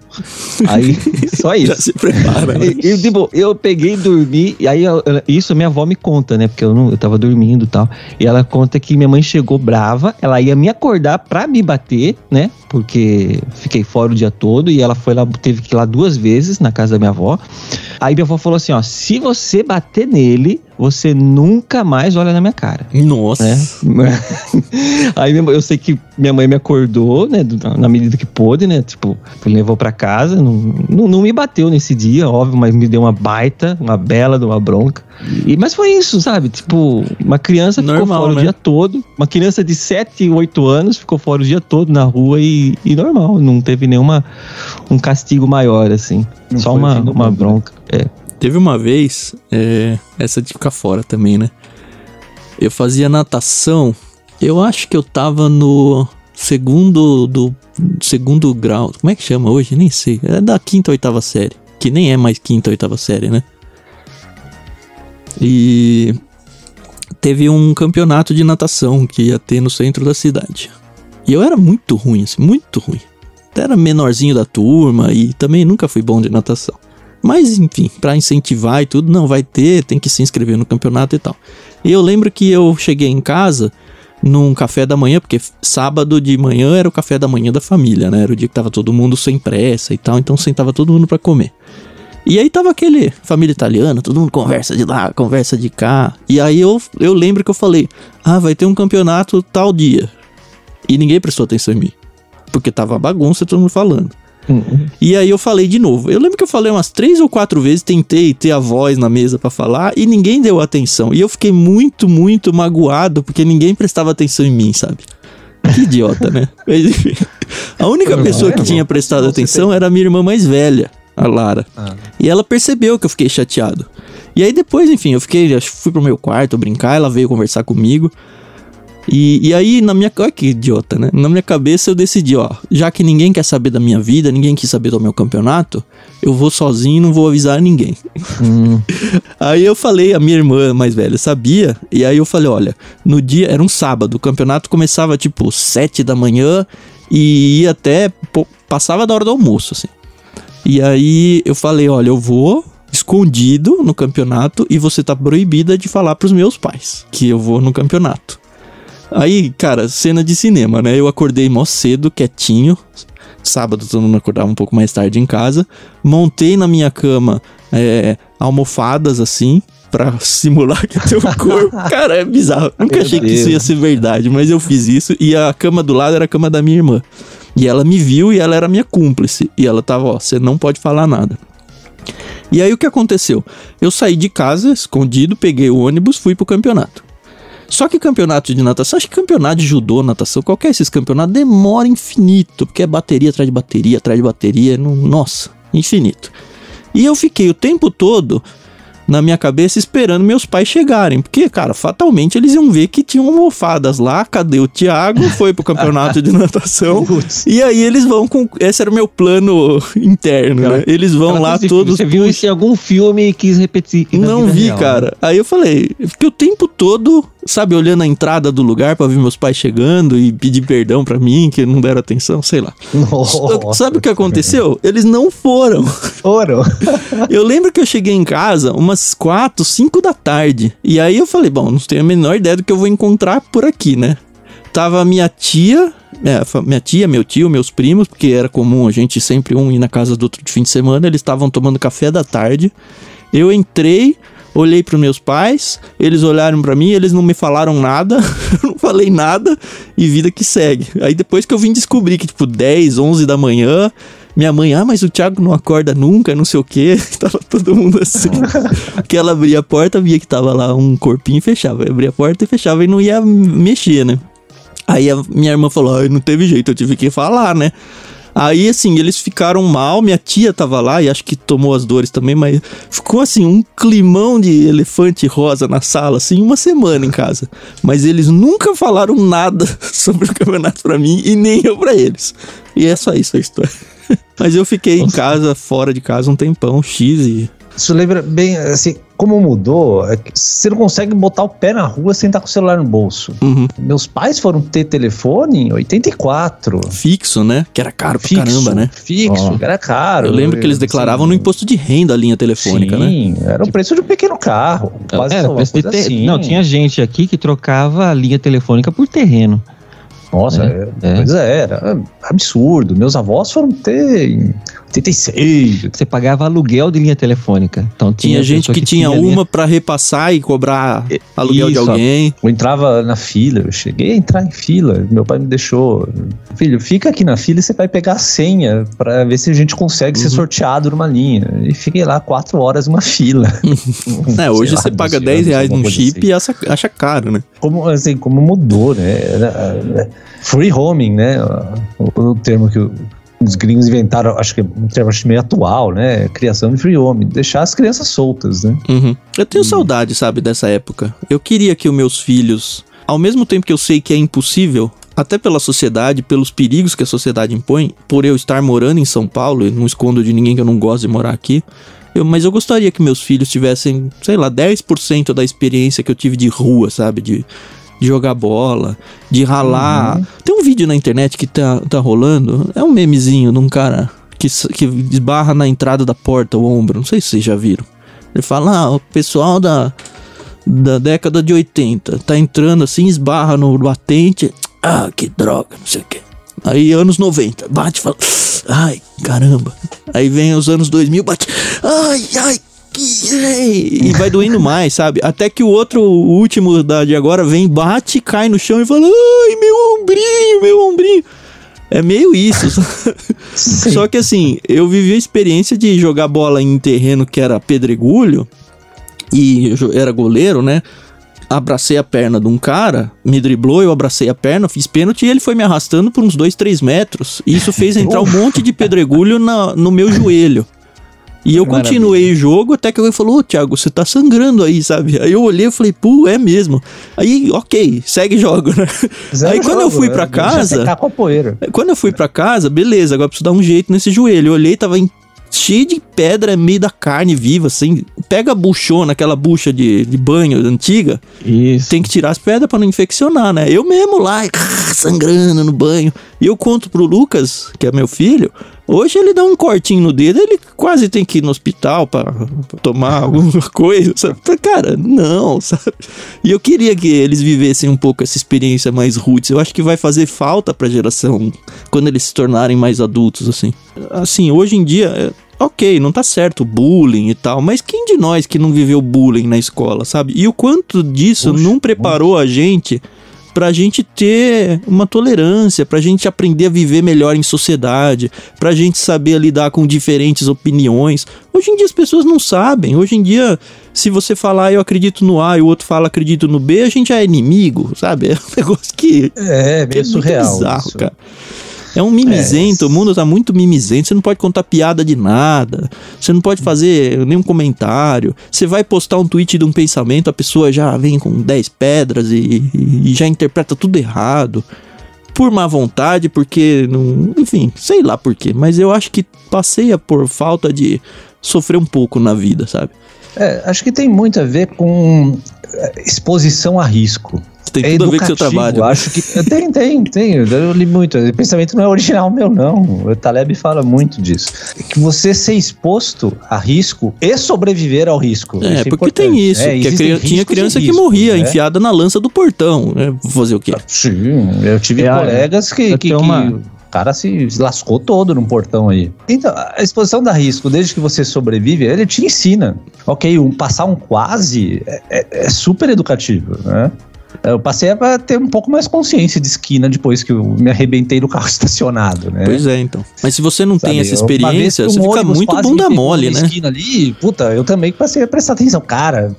Aí, só isso. já se prepara. Né? E, e, tipo, eu peguei e dormi, e aí eu, isso minha avó me conta, né? Porque eu não, eu tava dormindo e tal. E ela conta que minha mãe chegou brava, ela ia me acordar pra me bater, né? Porque fiquei fora o dia todo e ela foi lá, teve que ir lá duas vezes na casa da minha avó. Aí minha avó falou assim, ó, se você bater nele você nunca mais olha na minha cara. Nossa. Né? Aí eu sei que minha mãe me acordou, né, na medida que pôde, né, tipo, me levou para casa, não, não, não, me bateu nesse dia, óbvio, mas me deu uma baita, uma bela de uma bronca. E, mas foi isso, sabe? Tipo, uma criança Normal, ficou fora né? o dia todo, uma criança de 7, 8 anos ficou fora o dia todo na rua e, e normal, não teve nenhuma um castigo maior, assim. Não só uma, uma né? bronca. É. Teve uma vez, é, essa de ficar fora também, né? Eu fazia natação, eu acho que eu tava no segundo do segundo grau. Como é que chama hoje? Nem sei. É da quinta ou oitava série. Que nem é mais quinta ou oitava série, né? E teve um campeonato de natação que ia ter no centro da cidade. E eu era muito ruim, assim, muito ruim. Era menorzinho da turma e também nunca fui bom de natação. Mas enfim, para incentivar e tudo, não vai ter, tem que se inscrever no campeonato e tal. E eu lembro que eu cheguei em casa num café da manhã, porque sábado de manhã era o café da manhã da família, né? Era o dia que tava todo mundo sem pressa e tal, então sentava todo mundo para comer. E aí tava aquele família italiana, todo mundo conversa de lá, conversa de cá. E aí eu, eu lembro que eu falei: "Ah, vai ter um campeonato tal dia". E ninguém prestou atenção em mim, porque tava bagunça todo mundo falando. Uhum. E aí eu falei de novo. Eu lembro que eu falei umas três ou quatro vezes, tentei ter a voz na mesa para falar e ninguém deu atenção. E eu fiquei muito, muito magoado porque ninguém prestava atenção em mim, sabe? Que idiota, né? Mas enfim. A única pessoa que tinha prestado atenção era a minha irmã mais velha, a Lara. Ah. E ela percebeu que eu fiquei chateado. E aí depois, enfim, eu fiquei, fui pro meu quarto brincar, ela veio conversar comigo. E, e aí, na minha. Olha que idiota, né? Na minha cabeça eu decidi, ó. Já que ninguém quer saber da minha vida, ninguém quis saber do meu campeonato, eu vou sozinho e não vou avisar ninguém. Hum. aí eu falei, a minha irmã mais velha sabia, e aí eu falei, olha, no dia. Era um sábado, o campeonato começava tipo sete da manhã e ia até. Pô, passava da hora do almoço, assim. E aí eu falei, olha, eu vou escondido no campeonato e você tá proibida de falar pros meus pais que eu vou no campeonato. Aí, cara, cena de cinema, né? Eu acordei mó cedo, quietinho. Sábado todo mundo acordava um pouco mais tarde em casa. Montei na minha cama é, almofadas assim, pra simular que tem um corpo. Cara, é bizarro. Nunca Meu achei que Deus. isso ia ser verdade, mas eu fiz isso. E a cama do lado era a cama da minha irmã. E ela me viu e ela era minha cúmplice. E ela tava, ó, você não pode falar nada. E aí o que aconteceu? Eu saí de casa, escondido, peguei o ônibus, fui pro campeonato. Só que campeonato de natação, acho que campeonato de judô, natação, qualquer desses campeonatos, demora infinito, porque é bateria atrás de bateria, atrás de bateria, não, nossa, infinito. E eu fiquei o tempo todo na minha cabeça esperando meus pais chegarem, porque, cara, fatalmente eles iam ver que tinham almofadas lá, cadê o Thiago? Foi pro campeonato de natação. E aí eles vão com. Esse era o meu plano interno, né? Eles vão lá todos. Você viu isso em algum filme e quis repetir. Não vi, real, né? cara. Aí eu falei, fiquei o tempo todo, sabe, olhando a entrada do lugar pra ver meus pais chegando e pedir perdão pra mim, que não deram atenção, sei lá. Nossa. Sabe o que aconteceu? Eles não foram. Foram. Eu lembro que eu cheguei em casa umas 4, 5 da tarde. E aí eu falei, bom, não tenho a menor ideia do que eu vou encontrar por aqui, né? Tava minha tia, é, minha tia, meu tio, meus primos, porque era comum a gente sempre um ir na casa do outro de fim de semana, eles estavam tomando café da tarde. Eu entrei, olhei para meus pais, eles olharam para mim, eles não me falaram nada, eu não falei nada e vida que segue. Aí depois que eu vim descobrir que tipo 10, 11 da manhã, minha mãe, ah, mas o Thiago não acorda nunca, não sei o quê. Tava todo mundo assim. Porque ela abria a porta, via que tava lá um corpinho e fechava. Abria a porta e fechava e não ia mexer, né? Aí a minha irmã falou, ah, não teve jeito, eu tive que falar, né? Aí, assim, eles ficaram mal, minha tia tava lá e acho que tomou as dores também, mas ficou assim, um climão de elefante rosa na sala, assim, uma semana em casa. Mas eles nunca falaram nada sobre o campeonato pra mim e nem eu pra eles. E é só isso a história. Mas eu fiquei em casa, fora de casa, um tempão, X e. Isso lembra bem, assim, como mudou, é que você não consegue botar o pé na rua sem estar com o celular no bolso. Uhum. Meus pais foram ter telefone em 84. Fixo, né? Que era caro pra Fixo, caramba, né? Fixo, Ó. era caro. Eu lembro que eles declaravam no imposto de renda a linha telefônica, né? Sim, era o preço de um pequeno carro. Quase Era, preço de ter- assim. Não, tinha gente aqui que trocava a linha telefônica por terreno. Nossa, É, é, é. pois é, era absurdo. Meus avós foram ter em 86. Você pagava aluguel de linha telefônica. Então tinha, Tinha gente pessoa que, tinha linha- uma pra repassar e cobrar aluguel de Isso, ó. alguém. Eu entrava na fila, eu cheguei a entrar em fila. Meu pai me deixou. Filho, fica aqui na fila e você vai pegar a senha pra ver se a gente consegue Uhum. ser sorteado numa linha. E fiquei lá quatro horas numa fila. É, hoje lá, você paga 12 10 anos, reais num chip assim. e acha, acha caro, né? como assim, como mudou, né? É, free homing, né? O, o termo que o- os gringos inventaram, acho que é um termo meio atual, né? Criação de free homing, deixar as crianças soltas, né? Uhum. Eu tenho saudade, sabe, dessa época. Eu queria que os meus filhos, ao mesmo tempo que eu sei que é impossível, até pela sociedade, pelos perigos que a sociedade impõe, por eu estar morando em São Paulo, e não escondo de ninguém que eu não gosto de morar aqui, eu, mas eu gostaria que meus filhos tivessem, sei lá, 10% da experiência que eu tive de rua, sabe? De, de jogar bola, de ralar. Tem um vídeo na internet que tá, tá rolando, é um memezinho de um cara que, que esbarra na entrada da porta o ombro, não sei se vocês já viram. Ele fala, ah, o pessoal da, da década de 80 tá entrando assim, esbarra no batente, ah, que droga, não sei o quê. Aí anos 90, bate e fala, ai, caramba. Aí vem os anos 2000, bate, ai, que... ai", E vai doendo mais, sabe? Até que o outro, o último da de agora, vem, bate, cai no chão e fala, ai, meu ombrinho, meu ombrinho. É meio isso. Só que assim, eu vivi a experiência de jogar bola em terreno que era pedregulho e era goleiro, né? Abracei a perna de um cara, me driblou, eu abracei a perna, fiz pênalti e ele foi me arrastando por uns 2, 3 metros. E isso fez entrar um monte de pedregulho na- no meu joelho. E eu Maravilha. continuei o jogo até que alguém falou, ô Thiago, você tá sangrando aí, sabe? Aí eu olhei e falei, pô, é mesmo. Aí, ok, segue jogo, né? Zero aí quando eu jogo, fui né? pra Deixa casa, secar com a poeira. quando eu fui pra casa, beleza, agora preciso dar um jeito nesse joelho. Eu olhei, tava em- cheio de pedra, meio da carne viva, assim. Pega a buchona, aquela bucha de, de banho antiga, Isso. tem que tirar as pedras pra não infeccionar, né? Eu mesmo lá, sangrando no banho. E eu conto pro Lucas, que é meu filho, Hoje ele dá um cortinho no dedo, ele quase tem que ir no hospital para tomar alguma coisa. Sabe? Cara, não, sabe? E eu queria que eles vivessem um pouco essa experiência mais roots. Eu acho que vai fazer falta pra geração quando eles se tornarem mais adultos, assim. Assim, hoje em dia, é, ok, não tá certo bullying e tal, mas quem de nós que não viveu bullying na escola, sabe? E o quanto disso não preparou a gente pra gente ter uma tolerância, pra gente aprender a viver melhor em sociedade, pra gente saber lidar com diferentes opiniões. Hoje em dia as pessoas não sabem. Hoje em dia, se você falar eu acredito no A e o outro fala acredito no B, a gente é inimigo, sabe? É um negócio que É, meio é muito surreal. bizarro, isso. cara. É um mimizento, É. o mundo tá muito mimizento, você não pode contar piada de nada, você não pode fazer nenhum comentário, você vai postar um tweet de um pensamento, a pessoa já vem com 10 pedras e, e já interpreta tudo errado. Por má vontade, porque não. Enfim, sei lá por quê, mas eu acho que passeia por falta de sofrer um pouco na vida, sabe? É, acho que tem muito a ver com é, exposição a risco. Tem é tudo a ver com o seu trabalho. né? Acho que tem, tem, tem. Eu li muito. O pensamento não é original meu, não. O Taleb fala muito disso. Que você ser exposto a risco e sobreviver ao risco. É, Isso porque importante. tem isso, É, que cri- tinha criança que riscos, morria né? enfiada na lança do portão. né? Fazer o quê? Sim, eu tive É, colegas que, eu que, que uma- o cara se lascou todo num portão aí. Então, a exposição da risco, desde que você sobrevive, ele te ensina. Ok, um, passar um quase é, é- é super educativo, né? Eu passei para ter um pouco mais consciência de esquina depois que eu me arrebentei no carro estacionado, né? Pois é, então. Mas se você não tem Sabe, essa uma vez experiência, você fica muito bunda mole, né? esquina ali, puta, eu também passei a prestar atenção. Cara,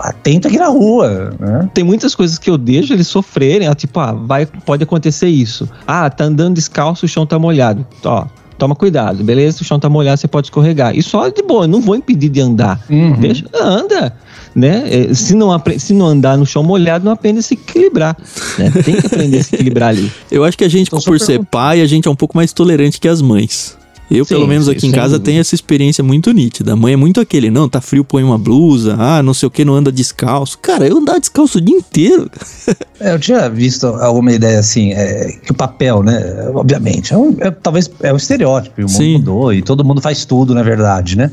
atento aqui na rua, né? Tem muitas coisas que eu deixo eles sofrerem, ó, tipo, ah, vai, pode acontecer isso. Ah, tá andando descalço, o chão tá molhado. Ó, toma cuidado, beleza? O chão tá molhado, você pode escorregar. E só de boa, eu não vou impedir de andar. Uhum. Deixa, anda. Né? É, Se, não se não andar no chão molhado, não aprende a se equilibrar. né? Tem que aprender a se equilibrar ali. Eu acho que a gente, Então, por ser pai, a gente é um pouco mais tolerante que as mães. Eu, Sim, pelo menos sim, aqui em sem casa, tenho essa experiência muito nítida. A mãe é muito aquele, não, tá frio, põe uma blusa, ah, não sei o que, não anda descalço. Cara, eu andar descalço o dia inteiro. É, eu tinha visto alguma ideia assim, é, que o papel, né? Obviamente, é um- é- talvez é um estereótipo, e o mundo Sim. mudou e todo mundo faz tudo, na verdade, né?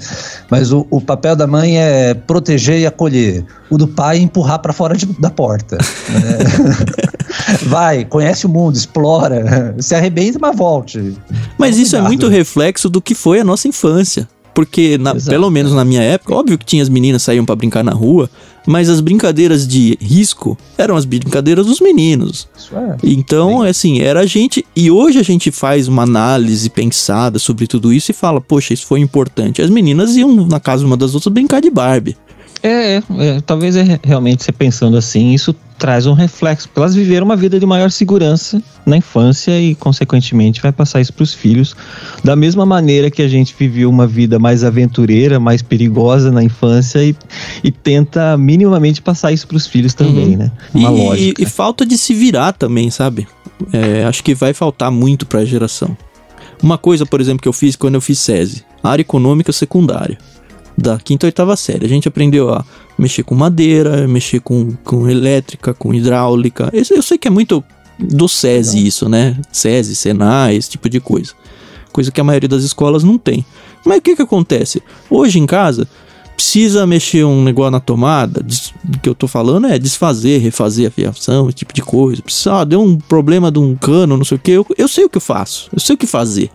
Mas o, o papel da mãe é proteger e acolher. O do pai é empurrar pra fora de- da porta. né? Vai, conhece o mundo, explora, se arrebenta, mas volte. Mas isso é muito reflexo do que foi a nossa infância. Porque, na- pelo menos na minha época, óbvio que tinha as meninas que saíam pra brincar na rua, mas as brincadeiras de risco eram as brincadeiras dos meninos. Isso é. Então, assim, era a gente. E hoje a gente faz uma análise pensada sobre tudo isso e fala, poxa, isso foi importante. As meninas iam na casa uma das outras brincar de Barbie. É, é, é, talvez é, re- realmente você pensando assim, isso traz um reflexo, porque elas viveram uma vida de maior segurança na infância e, consequentemente, vai passar isso para os filhos. Da mesma maneira que a gente viveu uma vida mais aventureira, mais perigosa na infância e, e tenta minimamente passar isso para os filhos também, Uhum. né? Uma e, lógica. e falta de se virar também, sabe? É, acho que vai faltar muito pra geração. Uma coisa, por exemplo, que eu fiz quando eu fiz SESI, área econômica secundária, da quinta ou oitava série. A gente aprendeu a mexer com madeira, mexer com, com elétrica, com hidráulica. Esse- Eu sei que é muito do SESI isso, né? SESI, Senai, esse tipo de coisa. Coisa que a maioria das escolas não tem. Mas o que que acontece? Hoje em casa, precisa mexer um negócio na tomada, o que eu tô falando é desfazer, refazer a fiação, esse tipo de coisa. Precisa, ah, deu um problema de um cano, não sei o que, eu, eu sei o que eu faço, eu sei o que fazer.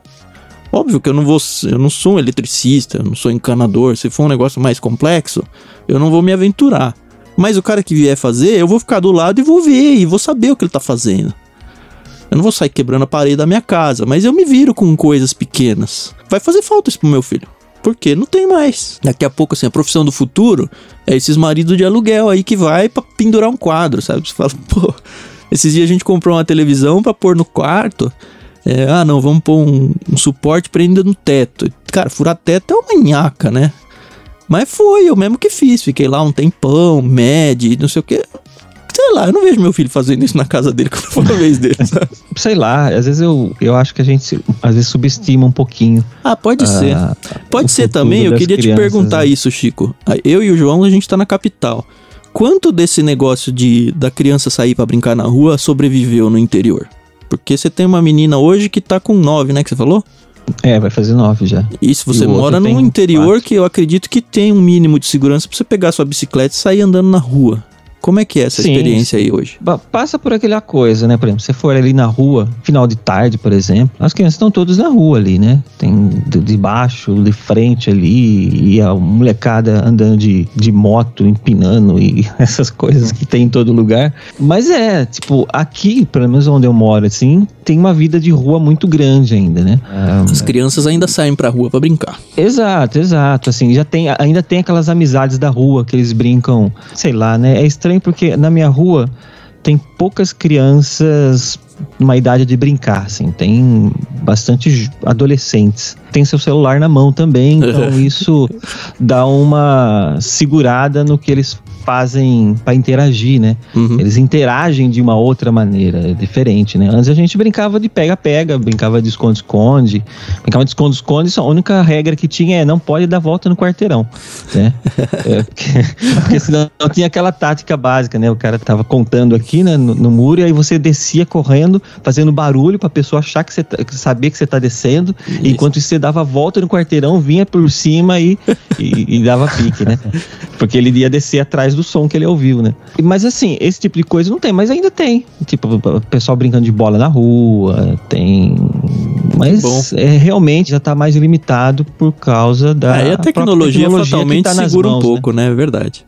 Óbvio que eu não vou, eu não sou um eletricista, eu não sou encanador, se for um negócio mais complexo, eu não vou me aventurar. Mas o cara que vier fazer, eu vou ficar do lado e vou ver, e vou saber o que ele tá fazendo. Eu não vou sair quebrando a parede da minha casa, mas eu me viro com coisas pequenas. Vai fazer falta isso pro meu filho. Porque não tem mais. Daqui a pouco, assim, a profissão do futuro é esses maridos de aluguel aí que vai pra pendurar um quadro, sabe? Você fala, pô, esses dias a gente comprou uma televisão pra pôr no quarto. É, ah, não, vamos pôr um, um suporte prenda no teto. Cara, furar teto é uma nhaca, né? Mas foi, eu mesmo que fiz. Fiquei lá um tempão, mede, não sei o que. Sei lá, eu não vejo meu filho fazendo isso na casa dele quando for a vez dele, sabe? Sei lá, às vezes eu, eu acho que a gente às vezes subestima um pouquinho. Ah, pode ser. ah, Pode o ser também, eu queria te crianças, perguntar né? isso, Chico. Ah, Eu e o João, a gente tá na capital. Quanto desse negócio de da criança sair pra brincar na rua sobreviveu no interior? Porque você tem uma menina hoje que tá com 9, né, que você falou? É, vai fazer nove já. E se você E mora num tem interior quatro. que eu acredito que tem um mínimo de segurança pra você pegar sua bicicleta e sair andando na rua. Como é que é essa Sim, experiência aí hoje? Passa por aquela coisa, né? Por exemplo, você for ali na rua, final de tarde, por exemplo, as crianças estão todas na rua ali, né? Tem de, de baixo, de frente ali, e a molecada andando de, de moto, empinando e essas coisas que tem em todo lugar. Mas é, tipo, aqui, pelo menos onde eu moro, assim, tem uma vida de rua muito grande ainda, né? Ah, As crianças ainda saem pra rua pra brincar. Exato, exato. Assim, já tem, ainda tem aquelas amizades da rua que eles brincam, sei lá, né? É estranho porque na minha rua tem poucas crianças numa idade de brincar, assim, tem bastante adolescentes. Tem seu celular na mão também, então isso dá uma segurada no que eles fazem para interagir, né? Uhum. Eles interagem de uma outra maneira, é diferente, né? Antes a gente brincava de pega-pega, brincava de esconde-esconde, brincava de esconde-esconde, a única regra que tinha é não pode dar volta no quarteirão, né? É, porque, porque senão não tinha aquela tática básica, né? O cara tava contando aqui né, no, no muro e aí você descia correndo, fazendo barulho pra pessoa achar que você tá, saber que você tá descendo, enquanto você dava a volta no quarteirão, vinha por cima e, e, e dava pique, né? Porque ele ia descer atrás do som que ele ouviu, né? Mas assim, esse tipo de coisa não tem, mas ainda tem. Tipo, o pessoal brincando de bola na rua, tem. Mas é, realmente já tá mais limitado por causa da. Aí a própria tecnologia, tecnologia fatalmente tá segura um mãos, né? pouco, né? É verdade.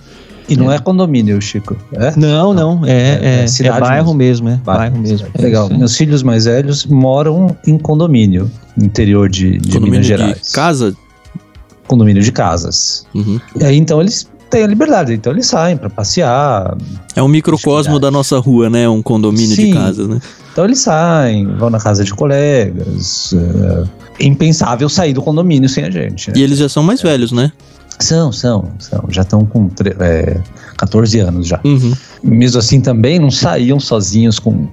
E não é condomínio, Chico. É? Não, não, é, É- é, é é bairro mesmo, é Bairro, bairro mesmo. É Legal. Meus filhos mais velhos moram em condomínio, interior de, de Condomínio Minas de Gerais. casa. Condomínio de casas. Uhum. E aí então eles têm a liberdade, então eles saem pra passear. É um microcosmo da nossa rua, né? Um condomínio de Sim. casas, né? Então eles saem, vão na casa de colegas. É impensável sair do condomínio sem a gente. né? E eles já são mais velhos, né? São, são, são. Já estão com é, 14 anos já. Uhum. Mesmo assim também não saíam sozinhos com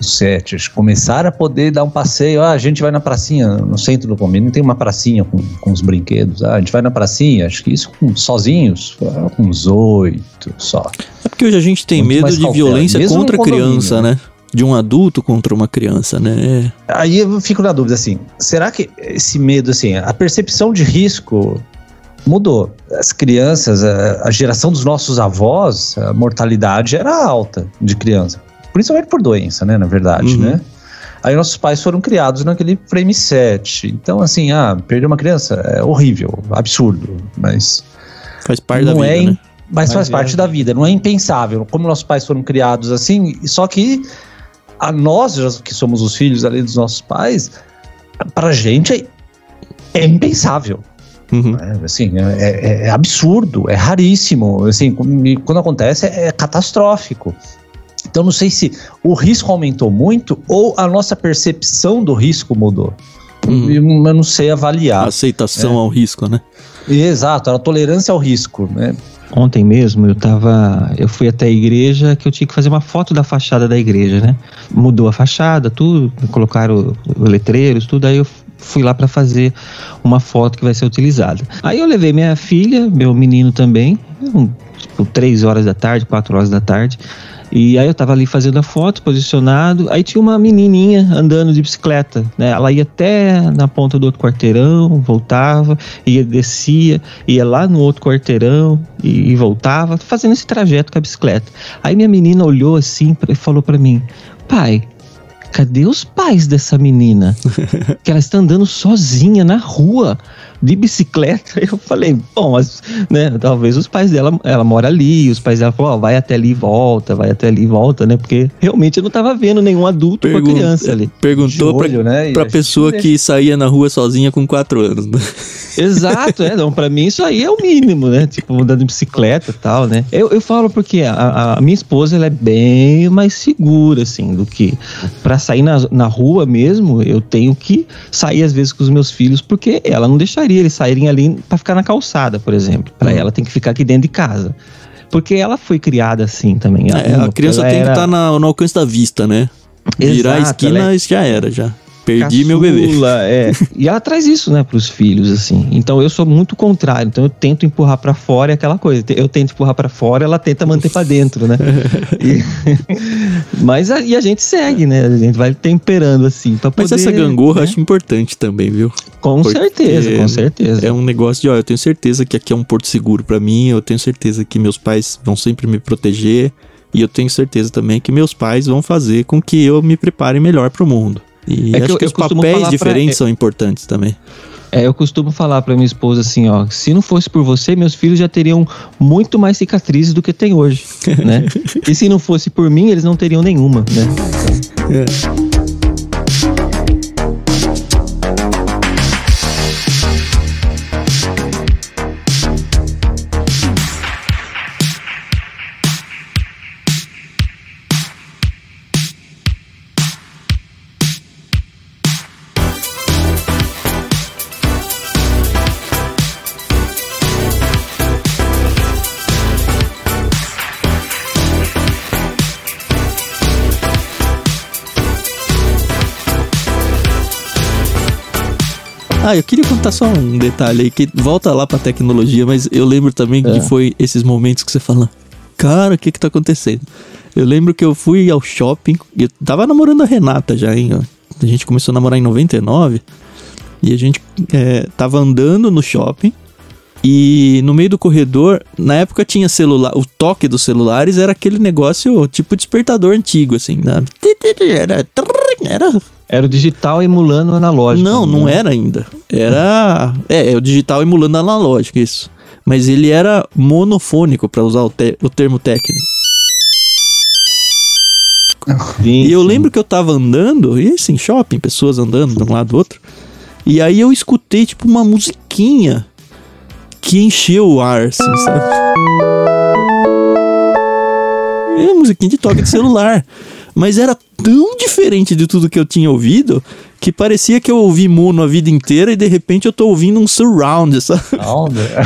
os sete. Acho que Começaram a poder dar um passeio. Ah, a gente vai na pracinha, no centro do condomínio tem uma pracinha com, com os brinquedos. Ah, a gente vai na pracinha. Acho que isso com, sozinhos, ah, com uns oito só. É porque hoje a gente tem Muito medo de cautela, violência mesmo contra condomínio, criança, né? De um adulto contra uma criança, né? Aí eu fico na dúvida assim, será que esse medo, assim, a percepção de risco mudou? As crianças, a, a geração dos nossos avós, a mortalidade era alta de criança, principalmente por doença, né, na verdade, Uhum. né? Aí nossos pais foram criados naquele frame set. Então, assim, ah, perder uma criança é horrível, absurdo, mas Faz parte da não vida, é, né? mas, faz é parte da vida, não é impensável. Como nossos pais foram criados assim, só que a nós, que somos os filhos ali dos nossos pais, pra gente é, é impensável. Uhum. né? Assim, é, é- é absurdo, é raríssimo. Assim, quando acontece é, é catastrófico. Então não sei se o risco aumentou muito ou a nossa percepção do risco mudou. Uhum. Eu não sei A avaliar. aceitação É. ao risco, né? Exato, a tolerância ao risco, né? Ontem mesmo eu tava. Eu fui até a igreja que eu tinha que fazer uma foto da fachada da igreja, né? Mudou a fachada, tudo, colocaram os letreiros, tudo, aí eu fui lá para fazer uma foto que vai ser utilizada. Aí eu levei minha filha, meu menino também, tipo, três horas da tarde, quatro horas da tarde. E aí eu tava ali fazendo a foto, posicionado, aí tinha uma menininha andando de bicicleta, né? Ela ia até na ponta do outro quarteirão, voltava, ia descia, ia lá no outro quarteirão e, e voltava, fazendo esse trajeto com a bicicleta. Aí minha menina olhou assim e falou pra mim: "Pai, cadê os pais dessa menina? que ela está andando sozinha na rua de bicicleta. Eu falei, bom, mas, né, talvez os pais dela, ela mora ali, os pais dela falaram, ó, vai até ali e volta, vai até ali e volta, né? Porque realmente eu não tava vendo nenhum adulto com a Pergun- criança ali. Perguntou pra, olho, né? Pra a gente pessoa que saía na rua sozinha com quatro anos, né? Exato, é, não, pra mim isso aí é o mínimo, né? Tipo, andando de bicicleta e tal, né? Eu, eu falo porque a, a minha esposa, ela é bem mais segura, assim, do que pra sair na, na rua mesmo, eu tenho que sair às vezes com os meus filhos, porque ela não deixaria eles saírem ali pra ficar na calçada, por exemplo. Pra Uhum. ela tem que ficar aqui dentro de casa. Porque ela foi criada assim também. Ela- É, a criança tem que era- estar no alcance da vista, né? Virar a esquina, ela é- isso já era, já. Perdi meu bebê. É. e ela traz isso, né, pros filhos, assim. Então eu sou muito contrário. Então eu tento empurrar para fora é aquela coisa. Eu tento empurrar para fora, ela tenta manter para dentro, né? E, mas a, e a gente segue, né? A gente vai temperando assim. Pra mas poder, essa gangorra né? eu acho importante também, viu? Com Porque certeza, com certeza. É um negócio de, ó, eu tenho certeza que aqui é um porto seguro para mim, eu tenho certeza que meus pais vão sempre me proteger. E eu tenho certeza também que meus pais vão fazer com que eu me prepare melhor para o mundo. E É que acho eu- que, eu os costumo papéis falar pra- diferentes é- são importantes também. É, eu costumo falar pra minha esposa assim, ó, se não fosse por você, meus filhos já teriam muito mais cicatrizes do que tem hoje, né? e se não fosse por mim, eles não teriam nenhuma, né? Ah, eu queria contar só um detalhe aí, que volta lá pra tecnologia, mas eu lembro também É. que foi esses momentos que você fala, cara, o que que tá acontecendo? Eu lembro que eu fui ao shopping, eu tava namorando a Renata já, hein? A gente começou a namorar em 99, e a gente é, tava andando no shopping, e no meio do corredor, na época tinha celular, o toque dos celulares era aquele negócio tipo despertador antigo, assim, né? Era, era Era o digital emulando o analógico. não, não né? era ainda. Era. É, é o digital emulando analógico, isso. Mas ele era monofônico, pra usar o, te- o termo técnico. Sim, E eu sim. lembro que eu tava andando, e assim, shopping, pessoas andando de um lado do outro. E aí eu escutei, tipo, uma musiquinha que encheu o ar, assim, sabe? É musiquinha de toque de celular. Mas era tão diferente de tudo que eu tinha ouvido que parecia que eu ouvi mono a vida inteira e de repente eu tô ouvindo um surround, sabe?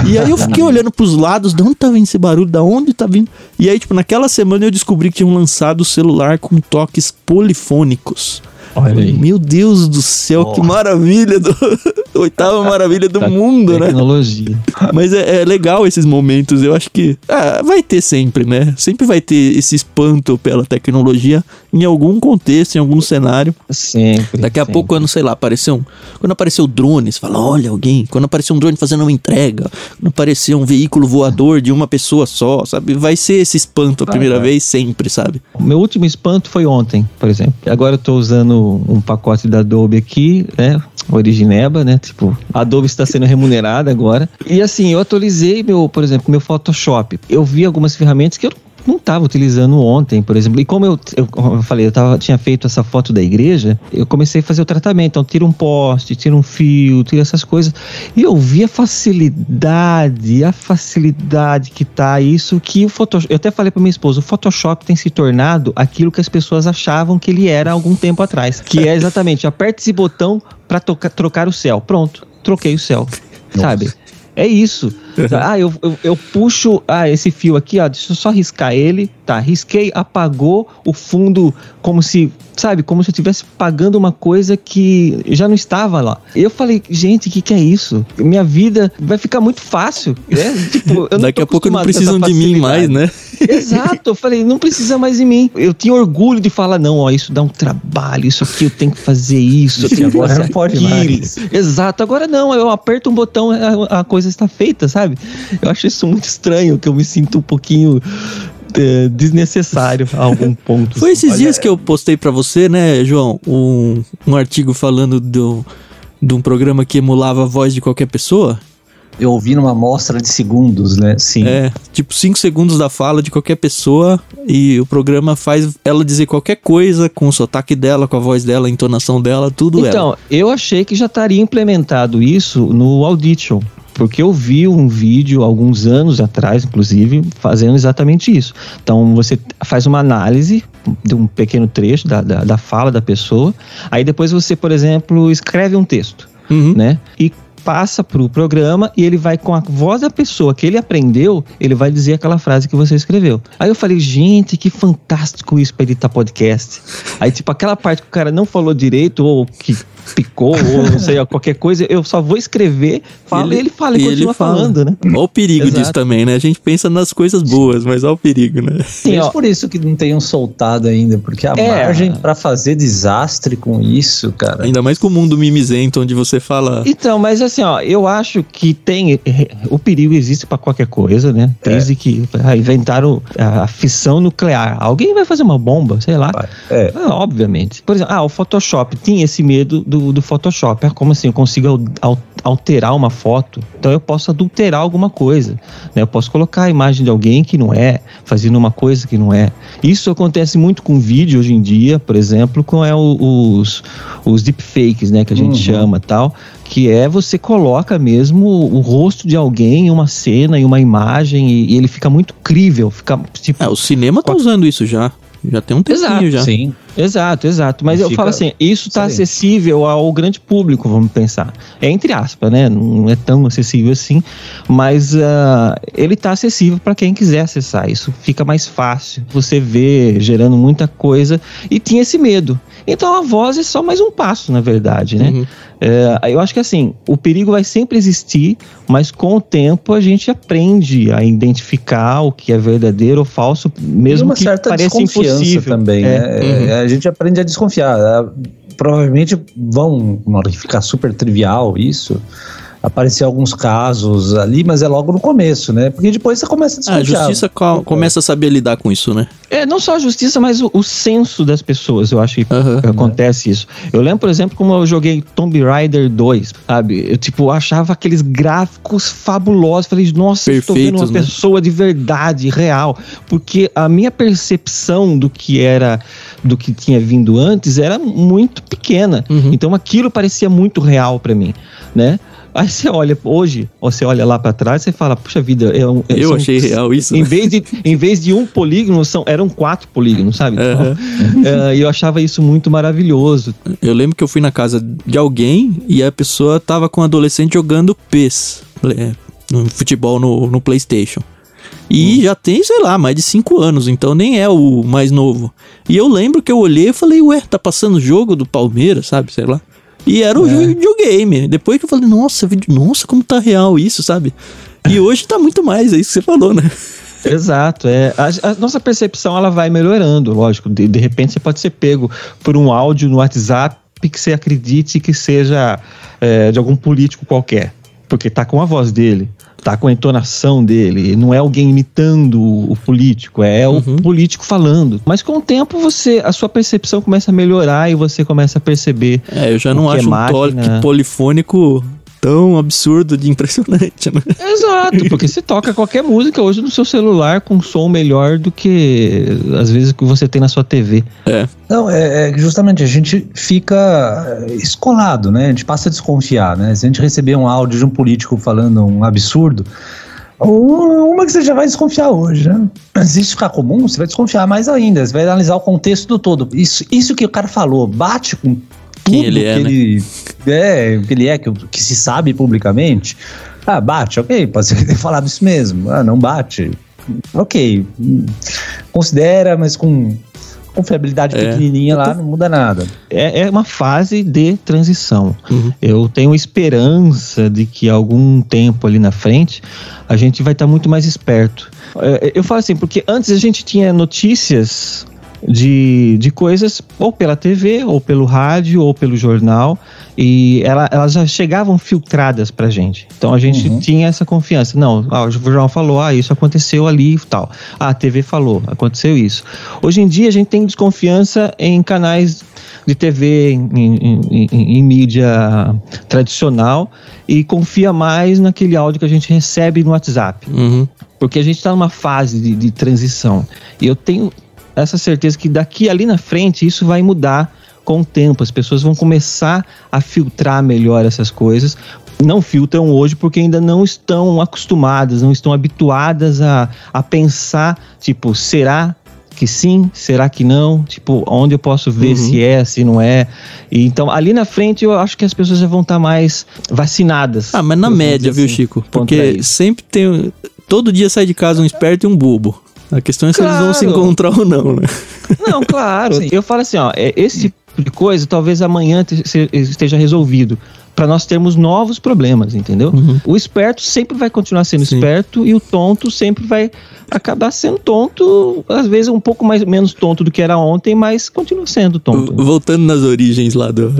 E aí eu fiquei olhando pros lados, de onde tá vindo esse barulho, da onde tá vindo? E aí, tipo, naquela semana eu descobri que tinham lançado o celular com toques polifônicos. Olha aí. Meu Deus do céu, que maravilha do oitava maravilha do mundo, né? Tecnologia. Mas é, é legal esses momentos. Eu acho que ah, vai ter sempre, né? Sempre vai ter esse espanto pela tecnologia em algum contexto, em algum cenário. Sempre. Daqui a sempre. pouco, quando, sei lá, apareceu um. Quando apareceu drone, você fala, olha alguém. Quando apareceu um drone fazendo uma entrega. Quando apareceu um veículo voador de uma pessoa só, sabe? Vai ser esse espanto a primeira vai. vez sempre, sabe? O meu último espanto foi ontem, por exemplo. Agora eu tô usando um pacote da Adobe aqui, né? Origineba, né? Tipo, a Adobe está sendo remunerada agora. E assim, eu atualizei meu, por exemplo, meu Photoshop. Eu vi algumas ferramentas que eu não estava utilizando ontem, por exemplo. E como eu, eu, eu falei, eu tava, tinha feito essa foto da igreja, eu comecei a fazer o tratamento. Então, tira um poste, tira um fio, tira essas coisas. E eu vi a facilidade, a facilidade que tá isso, que o Photoshop. Eu até falei para minha esposa, o Photoshop tem se tornado aquilo que as pessoas achavam que ele era há algum tempo atrás. Que é exatamente, aperta esse botão para trocar o céu. Pronto, troquei o céu. Sabe? É isso. Ah, eu, eu, eu puxo ah, esse fio aqui, ó, deixa eu só riscar ele. Tá, risquei, apagou o fundo como se, sabe, como se eu estivesse pagando uma coisa que já não estava lá. Eu falei, gente, o que, que é isso? Minha vida vai ficar muito fácil. Né? Tipo, eu Daqui a pouco não precisam de mim mais, né? Exato, eu falei, não precisa mais de mim. Eu tinha orgulho de falar, não, ó, isso dá um trabalho, isso aqui eu tenho que fazer isso, eu tenho que Agora fazer não pode mais. Exato, agora não, eu aperto um botão, a, a coisa está feita, sabe? Eu acho isso muito estranho, que eu me sinto um pouquinho é, desnecessário a algum ponto. Foi assim. esses dias que eu postei pra você, né, João, um, um artigo falando do, de um programa que emulava a voz de qualquer pessoa. Eu ouvi numa amostra de segundos, né? Sim. É, tipo 5 segundos da fala de qualquer pessoa e o programa faz ela dizer qualquer coisa com o sotaque dela, com a voz dela, a entonação dela, tudo ela. Então, eu achei que já estaria implementado isso no Audition. Porque eu vi um vídeo alguns anos atrás, inclusive, fazendo exatamente isso. Então você faz uma análise de um pequeno trecho da, da, da fala da pessoa, aí depois você, por exemplo, escreve um texto, Uhum. né? E passa pro programa e ele vai com a voz da pessoa que ele aprendeu, ele vai dizer aquela frase que você escreveu. Aí eu falei, gente, que fantástico isso para editar podcast. Aí, tipo, aquela parte que o cara não falou direito ou que picou ou não sei, qualquer coisa, eu só vou escrever, fala ele, e ele fala e, e continua fala. falando, né? Olha o perigo Exato. disso também, né? A gente pensa nas coisas boas, mas olha o perigo, né? Sim, ó, por isso que não tenham soltado ainda, porque a é, margem para fazer desastre com isso, cara. Ainda mais com o mundo mimizento, onde você fala. Então, mas assim, ó, eu acho que tem. O perigo existe para qualquer coisa, né? Desde é. que ah, inventaram a fissão nuclear. Alguém vai fazer uma bomba, sei lá. É. Ah, obviamente. Por exemplo, ah, o Photoshop tinha esse medo do do, do Photoshop. É como assim? Eu consigo alterar uma foto, então eu posso adulterar alguma coisa. Né? Eu posso colocar a imagem de alguém que não é, fazendo uma coisa que não é. Isso acontece muito com vídeo hoje em dia, por exemplo, com é, os, os deepfakes, né? Que a gente uhum. chama tal que é você coloca mesmo o rosto de alguém em uma cena, em uma imagem, e, e ele fica muito crível. Fica, tipo, é, o cinema tá usando isso já. Já tem um tempinho exato, já. Sim. Exato, exato. Mas eu falo assim, isso está acessível ao grande público, vamos pensar. É entre aspas, né? Não é tão acessível assim, mas uh, ele está acessível para quem quiser acessar. Isso fica mais fácil. Você vê gerando muita coisa e tinha esse medo. Então a voz é só mais um passo, na verdade, né? Uhum. É, eu acho que assim, o perigo vai sempre existir, mas com o tempo a gente aprende a identificar o que é verdadeiro ou falso, mesmo que pareça impossível. também, é. né? Uhum. É, a gente aprende a desconfiar. É, provavelmente vão, na hora que ficar super trivial isso, aparecer alguns casos ali, mas é logo no começo, né? Porque depois você começa a desconfiar. a justiça co começa a saber lidar com isso, né? É, não só a justiça, mas o, o senso das pessoas, eu acho que uhum, acontece isso. Eu lembro, por exemplo, como eu joguei Tomb Raider 2, sabe? Eu, tipo, achava aqueles gráficos fabulosos. Falei, nossa, Perfeitos, estou vendo uma né? pessoa de verdade, real. Porque a minha percepção do que era, do que tinha vindo antes era muito pequena. Uhum. Então aquilo parecia muito real para mim, né? Aí você olha hoje, ou você olha lá para trás, você fala, puxa vida, é um, é, eu são, achei real isso. Em vez de, em vez de um polígono, são, eram quatro polígonos, sabe? Uhum. é, eu achava isso muito maravilhoso. Eu lembro que eu fui na casa de alguém e a pessoa tava com um adolescente jogando PES, é, no futebol no, no PlayStation. E hum. já tem, sei lá, mais de cinco anos, então nem é o mais novo. E eu lembro que eu olhei e falei, ué, tá passando o jogo do Palmeiras, sabe? Sei lá. E era um é. videogame. Depois que eu falei, nossa, nossa, como tá real isso, sabe? E hoje tá muito mais, é isso que você falou, né? Exato, é. A, a, nossa percepção ela vai melhorando, lógico. De, de repente você pode ser pego por um áudio no WhatsApp que você acredite que seja é, de algum político qualquer, porque tá com a voz dele tá com a entonação dele, não é alguém imitando o político, é uhum. o político falando. Mas com o tempo você, a sua percepção começa a melhorar e você começa a perceber. É, eu já não acho é máquina... um polifônico tão absurdo de impressionante, né? Exato, porque você toca qualquer música hoje no seu celular com som melhor do que às vezes que você tem na sua TV. É. Não, é, é, justamente a gente fica escolado, né? A gente passa a desconfiar, né? Se a gente receber um áudio de um político falando um absurdo, uma que você já vai desconfiar hoje, né? Se isso ficar comum, você vai desconfiar mais ainda. Você vai analisar o contexto do todo. Isso, isso que o cara falou bate com tudo ele é, que, né? ele, é, que ele é, que, que se sabe publicamente, ah, bate, ok, pode ser que tenha falado isso mesmo. Ah, não bate. Ok. Considera, mas com confiabilidade é. pequenininha lá, não muda nada. É, é uma fase de transição. Uhum. Eu tenho esperança de que algum tempo ali na frente a gente vai estar muito mais esperto. É, eu falo assim, porque antes a gente tinha notícias de, de coisas ou pela TV, ou pelo rádio, ou pelo jornal, e ela, elas já chegavam filtradas pra gente. Então a gente uhum. tinha essa confiança. Não, ah, o jornal falou, ah, isso aconteceu ali e tal. Ah, a TV falou, aconteceu isso. Hoje em dia a gente tem desconfiança em canais de TV, em, em, em, em mídia tradicional, e confia mais naquele áudio que a gente recebe no WhatsApp. Uhum. Porque a gente está numa fase de, de transição. E eu tenho essa certeza que daqui ali na frente isso vai mudar com o tempo. As pessoas vão começar a filtrar melhor essas coisas. Não filtram hoje porque ainda não estão acostumadas, não estão habituadas a, a pensar, tipo, será que sim? Será que não? Tipo, onde eu posso ver uhum. se é, se não é? E, então, ali na frente, eu acho que as pessoas já vão estar tá mais vacinadas. Ah, mas na média, viu, assim, Chico? Porque sempre tem. Todo dia sai de casa um esperto e um bobo. A questão é se claro. eles vão se encontrar ou não, né? Não, claro. Sim. Eu falo assim, ó, é, esse tipo de coisa talvez amanhã esteja resolvido para nós termos novos problemas, entendeu? Uhum. O esperto sempre vai continuar sendo Sim. esperto e o tonto sempre vai acabar sendo tonto, às vezes um pouco mais menos tonto do que era ontem, mas continua sendo tonto. Voltando nas origens lá do,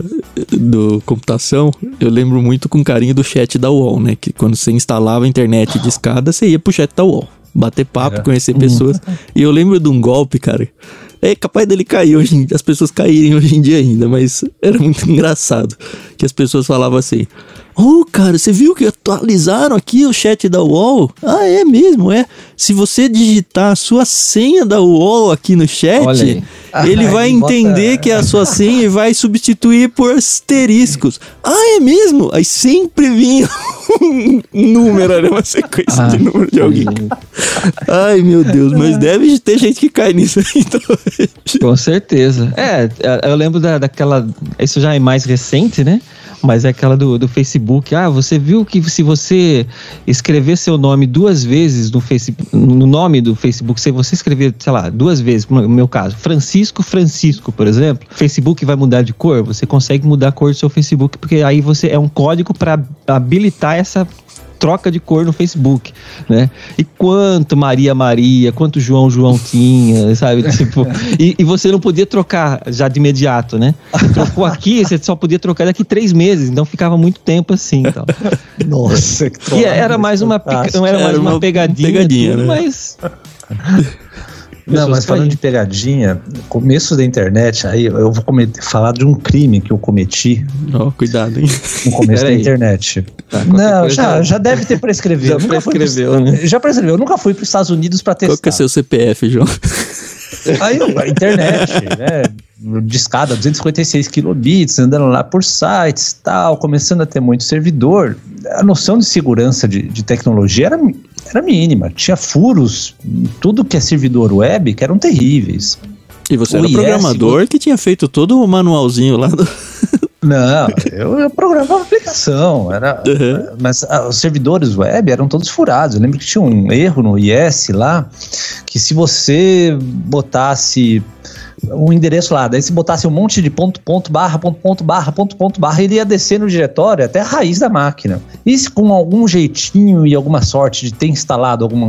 do computação, eu lembro muito com carinho do chat da UOL, né? Que quando você instalava a internet de escada, você ia pro chat da UOL. Bater papo, é. conhecer pessoas. E eu lembro de um golpe, cara, é capaz dele cair hoje, em, as pessoas caírem hoje em dia ainda, mas era muito engraçado que as pessoas falavam assim: Oh, cara, você viu que atualizaram aqui o chat da UOL? Ah, é mesmo, é. Se você digitar a sua senha da UOL aqui no chat, ele vai entender bota... que é a sua senha e vai substituir por asteriscos. Ah, é mesmo? Aí sempre vinha um número, né? Uma sequência ah, de número de alguém. Ai, meu Deus, mas deve ter gente que cai nisso aí, então. Com certeza. É, eu lembro da, daquela. Isso já é mais recente, né? Mas é aquela do, do Facebook. Ah, você viu que se você escrever seu nome duas vezes no, Facebook, no nome do Facebook, se você escrever, sei lá, duas vezes, no meu caso, Francisco Francisco, por exemplo, Facebook vai mudar de cor, você consegue mudar a cor do seu Facebook, porque aí você é um código para habilitar essa troca de cor no Facebook, né? E quanto Maria Maria, quanto João João tinha, sabe? Tipo, e, e, você não podia trocar já de imediato, né? Você trocou aqui, você só podia trocar daqui três meses, então ficava muito tempo assim. Então. Nossa, que E era mais uma, não era mais era uma, uma pegadinha, pegadinha tudo, né? mas não, mas falando de pegadinha, começo da internet, aí eu vou cometer, falar de um crime que eu cometi. Oh, cuidado, hein? No começo da internet. Tá, não, já, já deve ter prescrevido. Já prescreveu, né? Já prescreveu. Eu nunca fui para os Estados Unidos para testar. Qual que é seu CPF, João? Aí, a internet, né? De escada, 256 kilobits, andando lá por sites tal, começando a ter muito servidor. A noção de segurança de, de tecnologia era era mínima. Tinha furos, tudo que é servidor web que eram terríveis. E você o era IS, programador que tinha feito todo o manualzinho lá do... Não, eu, eu programava aplicação, era, uhum. mas ah, os servidores web eram todos furados. Eu lembro que tinha um erro no IS lá, que se você botasse um endereço lá, daí se botasse um monte de ponto, ponto, barra, ponto, ponto, barra, ponto, ponto, barra, ele ia descer no diretório até a raiz da máquina. E se com algum jeitinho e alguma sorte de ter instalado alguma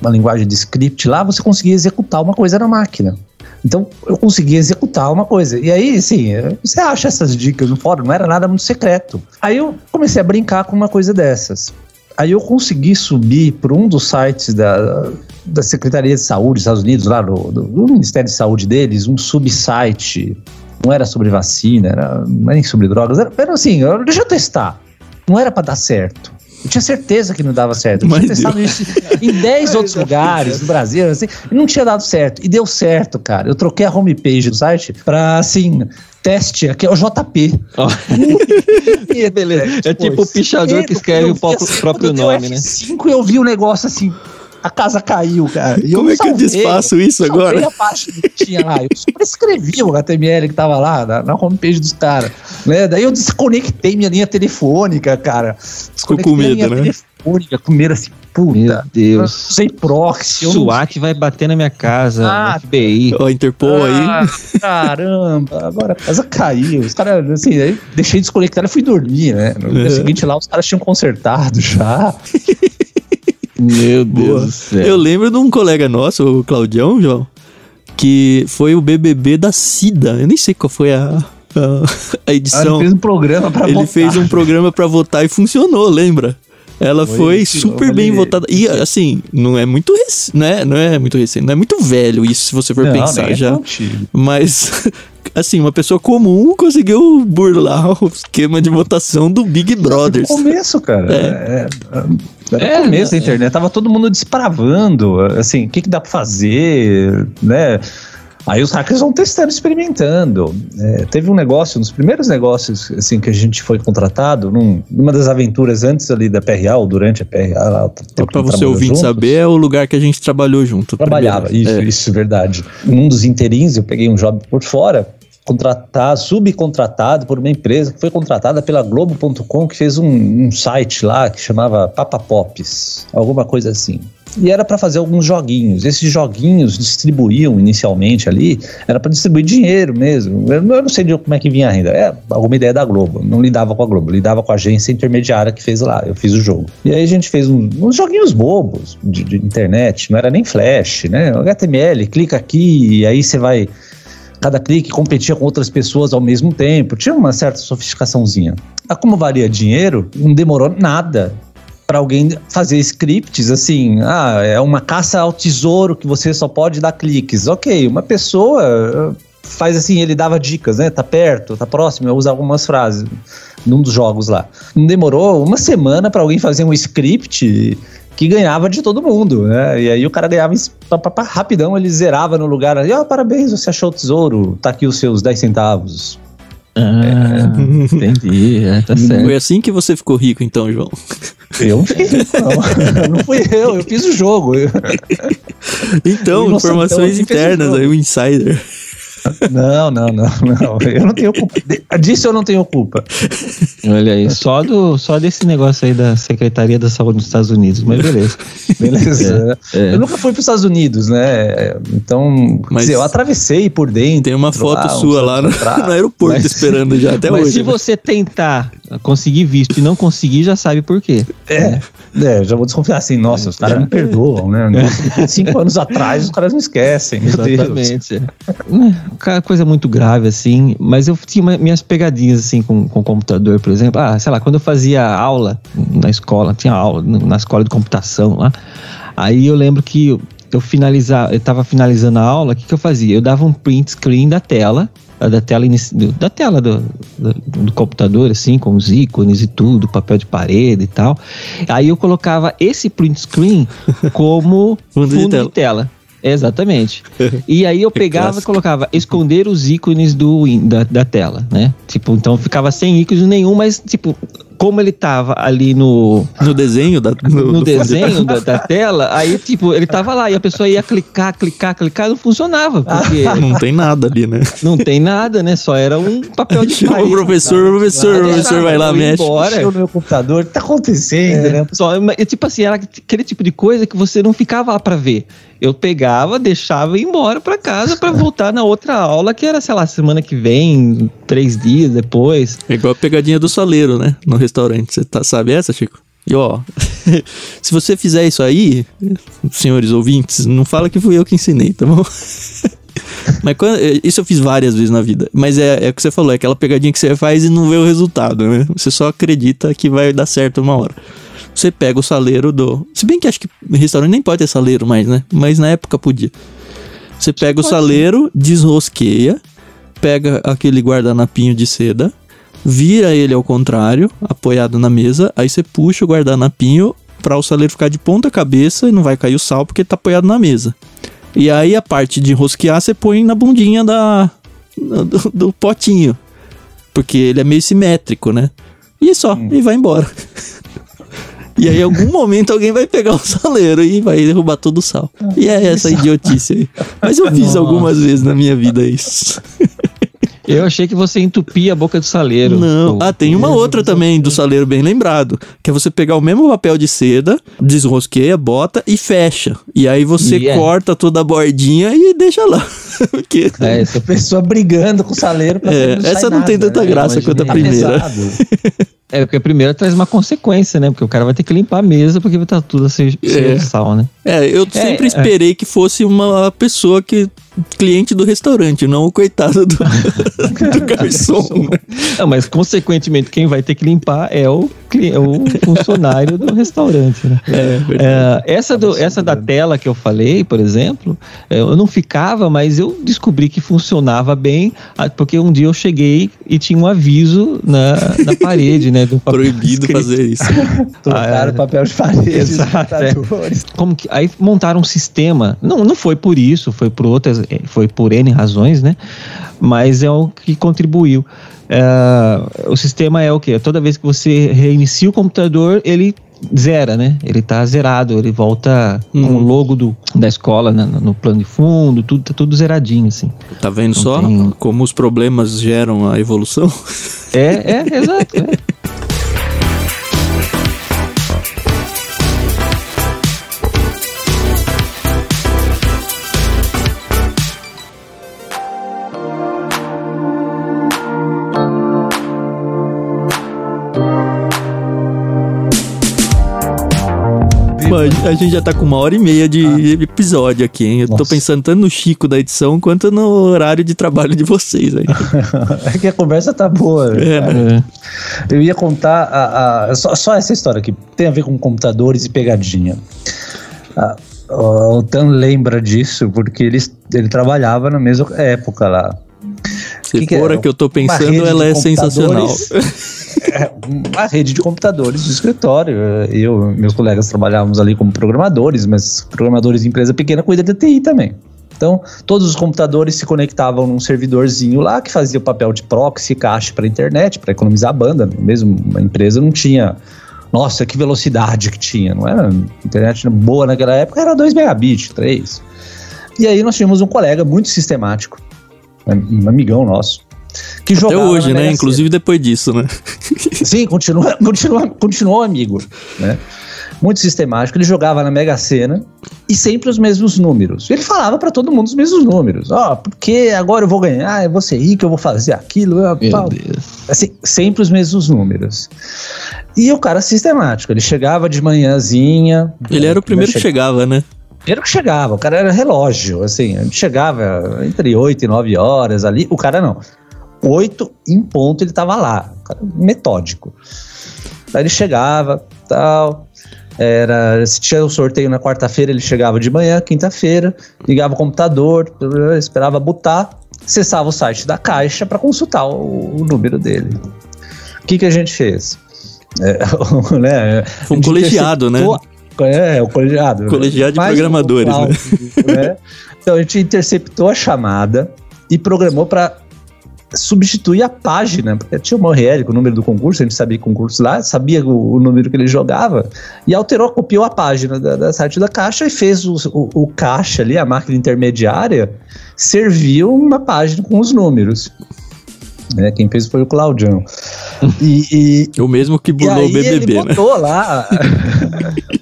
uma linguagem de script lá, você conseguia executar uma coisa na máquina. Então eu conseguia executar uma coisa. E aí, assim, você acha essas dicas no fórum, não era nada muito secreto. Aí eu comecei a brincar com uma coisa dessas. Aí eu consegui subir para um dos sites da, da Secretaria de Saúde dos Estados Unidos, lá do, do, do Ministério de Saúde deles, um subsite. Não era sobre vacina, era, não era nem sobre drogas, era, era assim, deixa eu testar. Não era para dar certo. Eu tinha certeza que não dava certo. Eu Mas tinha testado isso em 10 outros lugares no Brasil, assim, e não tinha dado certo. E deu certo, cara. Eu troquei a homepage do site pra, assim, teste, aqui é o JP. Oh. Beleza. É, tipo o pichador que escreve o próprio, assim, próprio nome, né? Cinco eu vi o negócio assim, a casa caiu, cara. E Como é que eu desfaço isso agora? a parte que tinha lá. Eu só escrevi o HTML que tava lá na, na homepage dos caras. Né? Daí eu desconectei minha linha telefônica, cara. Ficou com medo, né? Telefônica, com medo assim, puta. Meu Deus. Usei proxy. SWAT vai bater na minha casa. Ah, FBI. Ó, Interpol ah, aí. Caramba, agora a casa caiu. Os caras, assim, aí deixei desconectar e fui dormir, né? No dia é. seguinte lá, os caras tinham consertado já. Meu Deus Boa. do céu. Eu lembro de um colega nosso, o Claudião, João, que foi o BBB da Cida. Eu nem sei qual foi a, a, a edição. Ah, ele fez um programa para votar. Ele fez um programa para votar e funcionou, lembra? Ela foi, foi super bem votada. E assim, não é muito né? Não é muito recente, não é muito velho isso, se você for não, pensar é já. Mas assim, uma pessoa comum conseguiu burlar o esquema de votação do Big Brother. No começo, cara. É. É, é, no começo da internet, tava todo mundo despravando, assim, o que, que dá pra fazer, né? Aí os hackers vão testando, experimentando. É, teve um negócio, dos primeiros negócios assim que a gente foi contratado, num, numa das aventuras antes ali da PRA ou durante a PRA. Para você ouvir saber, é o lugar que a gente trabalhou junto. Trabalhava, primeiro. isso, é. isso verdade. Num dos interins, eu peguei um job por fora contratado, subcontratado por uma empresa que foi contratada pela Globo.com, que fez um, um, site lá que chamava Papa Pops, alguma coisa assim. E era para fazer alguns joguinhos. Esses joguinhos distribuíam inicialmente ali, era para distribuir dinheiro mesmo. Eu não sei de como é que vinha a renda. É alguma ideia da Globo. Não lidava com a Globo, lidava com a agência intermediária que fez lá. Eu fiz o jogo. E aí a gente fez uns joguinhos bobos de, de internet, não era nem flash, né? HTML, clica aqui e aí você vai cada clique competia com outras pessoas ao mesmo tempo. Tinha uma certa sofisticaçãozinha. A como valia dinheiro, não demorou nada para alguém fazer scripts assim, ah, é uma caça ao tesouro que você só pode dar cliques. Ok, uma pessoa eh, faz assim, ele dava dicas, né? Tá perto, tá próximo, eu uso algumas frases num dos jogos lá. Não demorou uma semana para alguém fazer um script que ganhava de todo mundo, né? E aí o cara ganhava rapidão, ele zerava no lugar ali, ó, oh, parabéns, você achou o tesouro, tá aqui os seus 10 centavos. Ah, é. entendi, é, tá certo. Foi assim que você ficou rico então, João? Eu não, não fui eu, eu fiz o jogo. Então, informações internas, aí o insider. Não, não, não, não. Eu não tenho culpa. Disso eu não tenho culpa. Olha aí, só, do, só desse negócio aí da Secretaria da Saúde dos Estados Unidos, mas beleza. Beleza. É, é. Eu nunca fui para os Estados Unidos, né? Então, mas dizer, eu atravessei por dentro. Tem uma foto lá, sua lá no, no aeroporto mas, esperando já até mas hoje. Mas se né? você tentar conseguir visto e não conseguir, já sabe por quê. É, é já vou desconfiar assim, nossa, os caras me perdoam, né? Cinco anos atrás os caras não esquecem, meu Exatamente. Deus. Coisa muito grave, assim, mas eu tinha minhas pegadinhas, assim, com, com o computador, por exemplo. Ah, sei lá, quando eu fazia aula na escola, tinha aula na escola de computação lá, aí eu lembro que eu finalizar, eu tava finalizando a aula, o que, que eu fazia? Eu dava um print screen da tela da tela, da tela do, do, do, computador, assim, com os ícones e tudo, papel de parede e tal. Aí eu colocava esse print screen como fundo, fundo de tela. De tela. Exatamente. E aí eu pegava e colocava esconder os ícones do, da, da tela, né? Tipo, então ficava sem ícones nenhum, mas tipo, como ele tava ali no. No desenho da. No, no desenho da, da, tela, aí, tipo, ele tava lá e a pessoa ia clicar, clicar, clicar, não funcionava. Porque. não tem nada ali, né? Não tem nada, né? Só era um papel de O professor, o professor, o professor vai lá, mexe. Embora. o meu computador, o que tá acontecendo, é, né? Só, tipo assim, era aquele tipo de coisa que você não ficava lá pra ver. Eu pegava, deixava e ia embora pra casa pra voltar na outra aula, que era, sei lá, semana que vem, três dias depois. É igual a pegadinha do saleiro, né? No restaurante. Você tá, sabe essa, Chico? E ó, se você fizer isso aí, senhores ouvintes, não fala que fui eu que ensinei, tá bom? Mas quando, é, isso eu fiz várias vezes na vida. Mas é, é o que você falou, é aquela pegadinha que você faz e não vê o resultado, né? Você só acredita que vai dar certo uma hora. Você pega o saleiro do. Se bem que acho que restaurante nem pode ter saleiro mais, né? Mas na época podia. Você pega o saleiro, desrosqueia, pega aquele guardanapinho de seda, vira ele ao contrário, apoiado na mesa, aí você puxa o guardanapinho para o saleiro ficar de ponta cabeça e não vai cair o sal porque ele tá apoiado na mesa. E aí a parte de rosquear você põe na bundinha da do, do potinho, porque ele é meio simétrico, né? E só, hum. e vai embora. E aí, em algum momento, alguém vai pegar o saleiro e vai derrubar todo o sal. E é essa idiotice aí. Mas eu fiz algumas vezes na minha vida isso. Eu achei que você entupia a boca do saleiro. Não. Ah, tem uma outra também do saleiro bem lembrado, que é você pegar o mesmo papel de seda, desrosqueia, bota e fecha. E aí você yeah. corta toda a bordinha e deixa lá. Porque... É, essa pessoa brigando com o saleiro pra é, não Essa não nada, tem tanta né? graça quanto a primeira. É, porque a primeira traz uma consequência, né? Porque o cara vai ter que limpar a mesa porque vai estar tudo assim, cheio é. de sal, né? É, eu é, sempre é. esperei que fosse uma pessoa que cliente do restaurante, não o coitado do, do garçom. Não, mas consequentemente quem vai ter que limpar é o o funcionário do restaurante. Né? É, é, essa, do, essa da tela que eu falei, por exemplo, é, eu não ficava, mas eu descobri que funcionava bem, ah, porque um dia eu cheguei e tinha um aviso na, na parede, né? Do Proibido escrito. fazer isso. Trocaram ah, é. papel de parede. Exato. É. Como que, aí montaram um sistema. Não, não foi por isso, foi por outras, é, foi por N razões, né? Mas é o que contribuiu. É, o sistema é o que? Toda vez que você reinicia o computador, ele zera, né? Ele tá zerado, ele volta hum. com o logo do, da escola né? no plano de fundo, tudo tá tudo zeradinho, assim. Tá vendo Não só tem... como os problemas geram a evolução? É, é, exato. É. a gente já tá com uma hora e meia de ah. episódio aqui, hein? Eu Nossa. tô pensando tanto no Chico da edição quanto no horário de trabalho de vocês aí. é que a conversa tá boa. É, né? Eu ia contar a, a só, só, essa história aqui. Tem a ver com computadores e pegadinha. Ah, o Tan lembra disso porque ele, ele trabalhava na mesma época lá. Se que que a que eu tô pensando, ela é sensacional. é uma rede de computadores de escritório. Eu meus colegas trabalhávamos ali como programadores, mas programadores de empresa pequena cuida de TI também. Então, todos os computadores se conectavam num servidorzinho lá que fazia o papel de proxy, caixa para internet, para economizar a banda. Mesmo uma empresa não tinha. Nossa, que velocidade que tinha. Não era internet boa naquela época, era 2 megabits, 3. E aí nós tínhamos um colega muito sistemático, um amigão nosso, que Até hoje, né? Inclusive depois disso, né? Sim, continua, continua, continuou amigo, né? Muito sistemático, ele jogava na Mega Sena e sempre os mesmos números. Ele falava para todo mundo os mesmos números. Ó, oh, porque agora eu vou ganhar, eu vou ser rico, eu vou fazer aquilo. Meu tal. Deus. Assim, sempre os mesmos números. E o cara sistemático, ele chegava de manhãzinha. Ele era o primeiro que chegava, né? Primeiro que chegava, o cara era relógio, assim, chegava entre 8 e 9 horas ali, o cara não. 8 em ponto ele estava lá, metódico. Aí ele chegava, tal, era, se tinha o um sorteio na quarta-feira, ele chegava de manhã, quinta-feira, ligava o computador, esperava botar, acessava o site da Caixa para consultar o, o, número dele. O que, que a gente fez? É, né, Foi um colegiado, né? É, o colegiado. Colegiado de programadores, um né? né? Então a gente interceptou a chamada e programou para substituir a página, porque tinha o URL com o número do concurso, a gente sabia concurso lá, sabia o, o, número que ele jogava, e alterou, copiou a página da, da site da Caixa e fez o, o, o, caixa ali, a máquina intermediária, serviu uma página com os números. Né, quem fez foi o Claudião. E, e, o mesmo que burlou o BBB, ele né? botou lá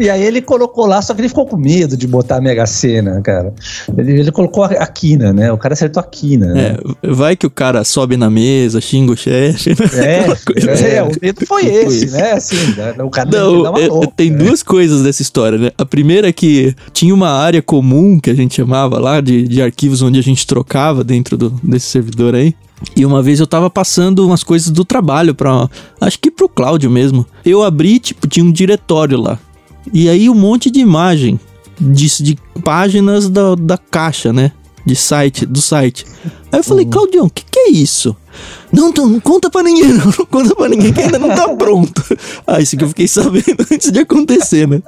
E aí ele colocou lá, só que ele ficou com medo de botar a Mega Sena, cara. Ele, ele colocou a, a quina, né? O cara acertou a quina. Né? É, vai que o cara sobe na mesa, xinga o chefe. Né? É, é, o medo foi esse, né? Assim, o cara Não, é, louca, tem né? duas coisas dessa história, né? A primeira é que tinha uma área comum que a gente chamava lá de, de arquivos onde a gente trocava dentro do, desse servidor aí. E uma vez eu tava passando umas coisas do trabalho para, acho que pro Cláudio mesmo. Eu abri, tipo, tinha um diretório lá. E aí um monte de imagem de, de páginas da, da caixa, né? De site, do site. Aí eu falei, uhum. Claudião, o que, que é isso? Não, não, não conta pra ninguém, não, não conta pra ninguém que ainda não tá pronto. Ah, isso que eu fiquei sabendo antes de acontecer, né?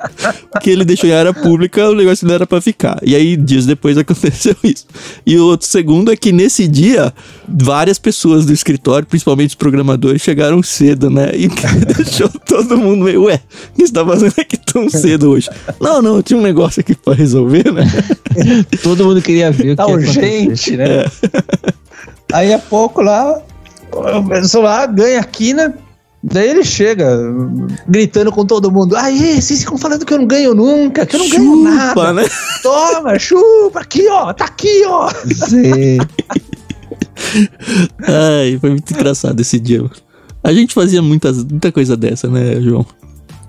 Porque ele deixou em área pública, o negócio não era pra ficar. E aí, dias depois aconteceu isso. E o outro segundo é que nesse dia, várias pessoas do escritório, principalmente os programadores, chegaram cedo, né? E deixou todo mundo meio, ué, o que você tá fazendo aqui tão cedo hoje? Não, não, tinha um negócio aqui pra resolver, né? todo mundo queria ver o tá que urgente, né? É. Aí a pouco lá, o pessoal lá ganha a quina. Daí ele chega gritando com todo mundo: Aí, vocês ficam falando que eu não ganho nunca, que eu não chupa, ganho nada. Né? Toma, chupa, aqui ó, tá aqui ó. Sim. Ai, foi muito engraçado esse dia. A gente fazia muitas, muita coisa dessa, né, João?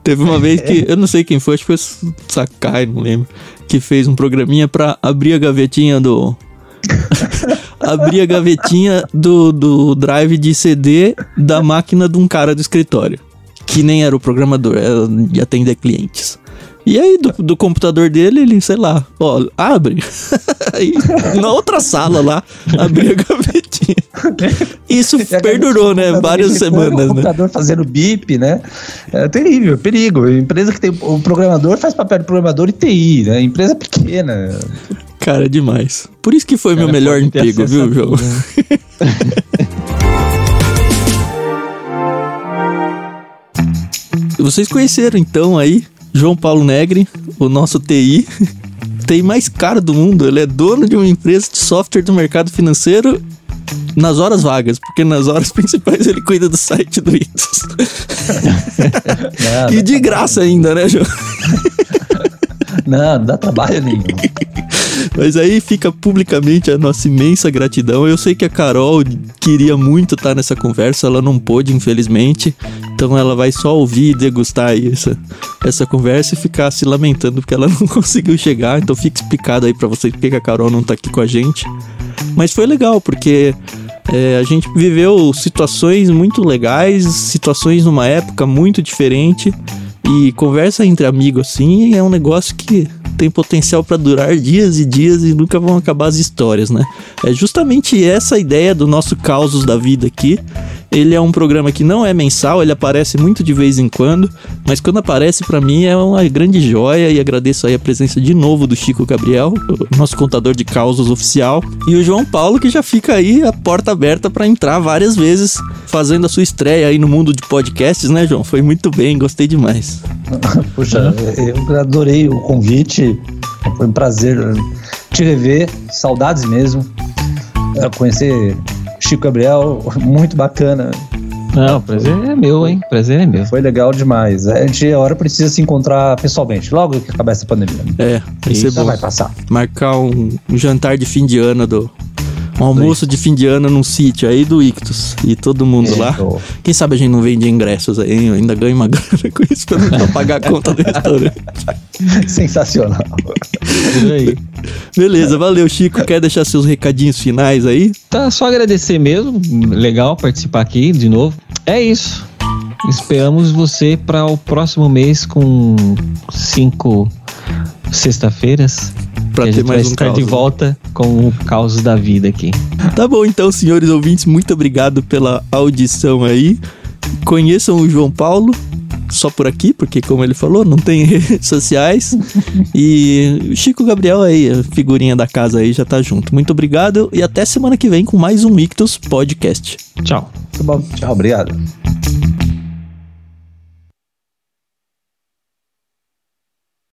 Teve uma vez que, eu não sei quem foi, acho que foi o Sakai, não lembro, que fez um programinha pra abrir a gavetinha do, abri a gavetinha do, do drive de CD da máquina de um cara do escritório. que nem era o programador, era de atender clientes. E aí, do, do, computador dele, ele, sei lá, ó, abre. aí, na outra sala lá, abriu a gavetinha. Isso perdurou, né? Várias semanas, né? O computador fazendo bip, né? É terrível, perigo. Empresa que tem. O programador faz papel de programador e TI, né? Empresa pequena. Cara, demais. Por isso que foi Cara, meu melhor emprego, viu, João? Vocês conheceram então aí João Paulo Negri, o nosso TI, TI mais caro do mundo. Ele é dono de uma empresa de software do mercado financeiro nas horas vagas, porque nas horas principais ele cuida do site do Itos. e de graça ainda, né, João? Não, não dá trabalho nenhum. Mas aí fica publicamente a nossa imensa gratidão. Eu sei que a Carol queria muito estar nessa conversa, ela não pôde, infelizmente. Então ela vai só ouvir e degustar essa, essa conversa e ficar se lamentando porque ela não conseguiu chegar. Então fica explicado aí para vocês porque a Carol não tá aqui com a gente. Mas foi legal, porque é, a gente viveu situações muito legais, situações numa época muito diferente. E conversa entre amigos assim é um negócio que tem potencial para durar dias e dias e nunca vão acabar as histórias, né? É justamente essa ideia do nosso Causos da Vida aqui. Ele é um programa que não é mensal, ele aparece muito de vez em quando, mas quando aparece para mim é uma grande joia e agradeço aí a presença de novo do Chico Gabriel, nosso contador de causos oficial, e o João Paulo que já fica aí a porta aberta para entrar várias vezes, fazendo a sua estreia aí no mundo de podcasts, né, João? Foi muito bem, gostei demais. Puxa, eu adorei o convite, foi um prazer te rever, saudades mesmo. Conhecer Chico Gabriel, muito bacana. Não, o prazer é meu, hein? O prazer é meu. Foi legal demais. A gente, a hora precisa se encontrar pessoalmente, logo que acabar essa pandemia. É, isso vai passar. Marcar um, um jantar de fim de ano do, um almoço de fim de ano num sítio aí do Ictus. E todo mundo lá. Quem sabe a gente não vende ingressos aí, hein? Eu ainda ganho uma grana com isso pra não pagar a conta do restaurante. Sensacional. Beleza, valeu, Chico. Quer deixar seus recadinhos finais aí? Tá, só agradecer mesmo. Legal participar aqui de novo. É isso. Esperamos você para o próximo mês com cinco sexta-feiras Pra ter mais um estar de volta com o caos da vida aqui. Tá bom, então, senhores ouvintes, muito obrigado pela audição aí. Conheçam o João Paulo, só por aqui, porque como ele falou, não tem redes sociais. e o Chico Gabriel aí, a figurinha da casa aí, já tá junto. Muito obrigado e até semana que vem com mais um Ictus Podcast. Tchau. Tá bom. Tchau, obrigado.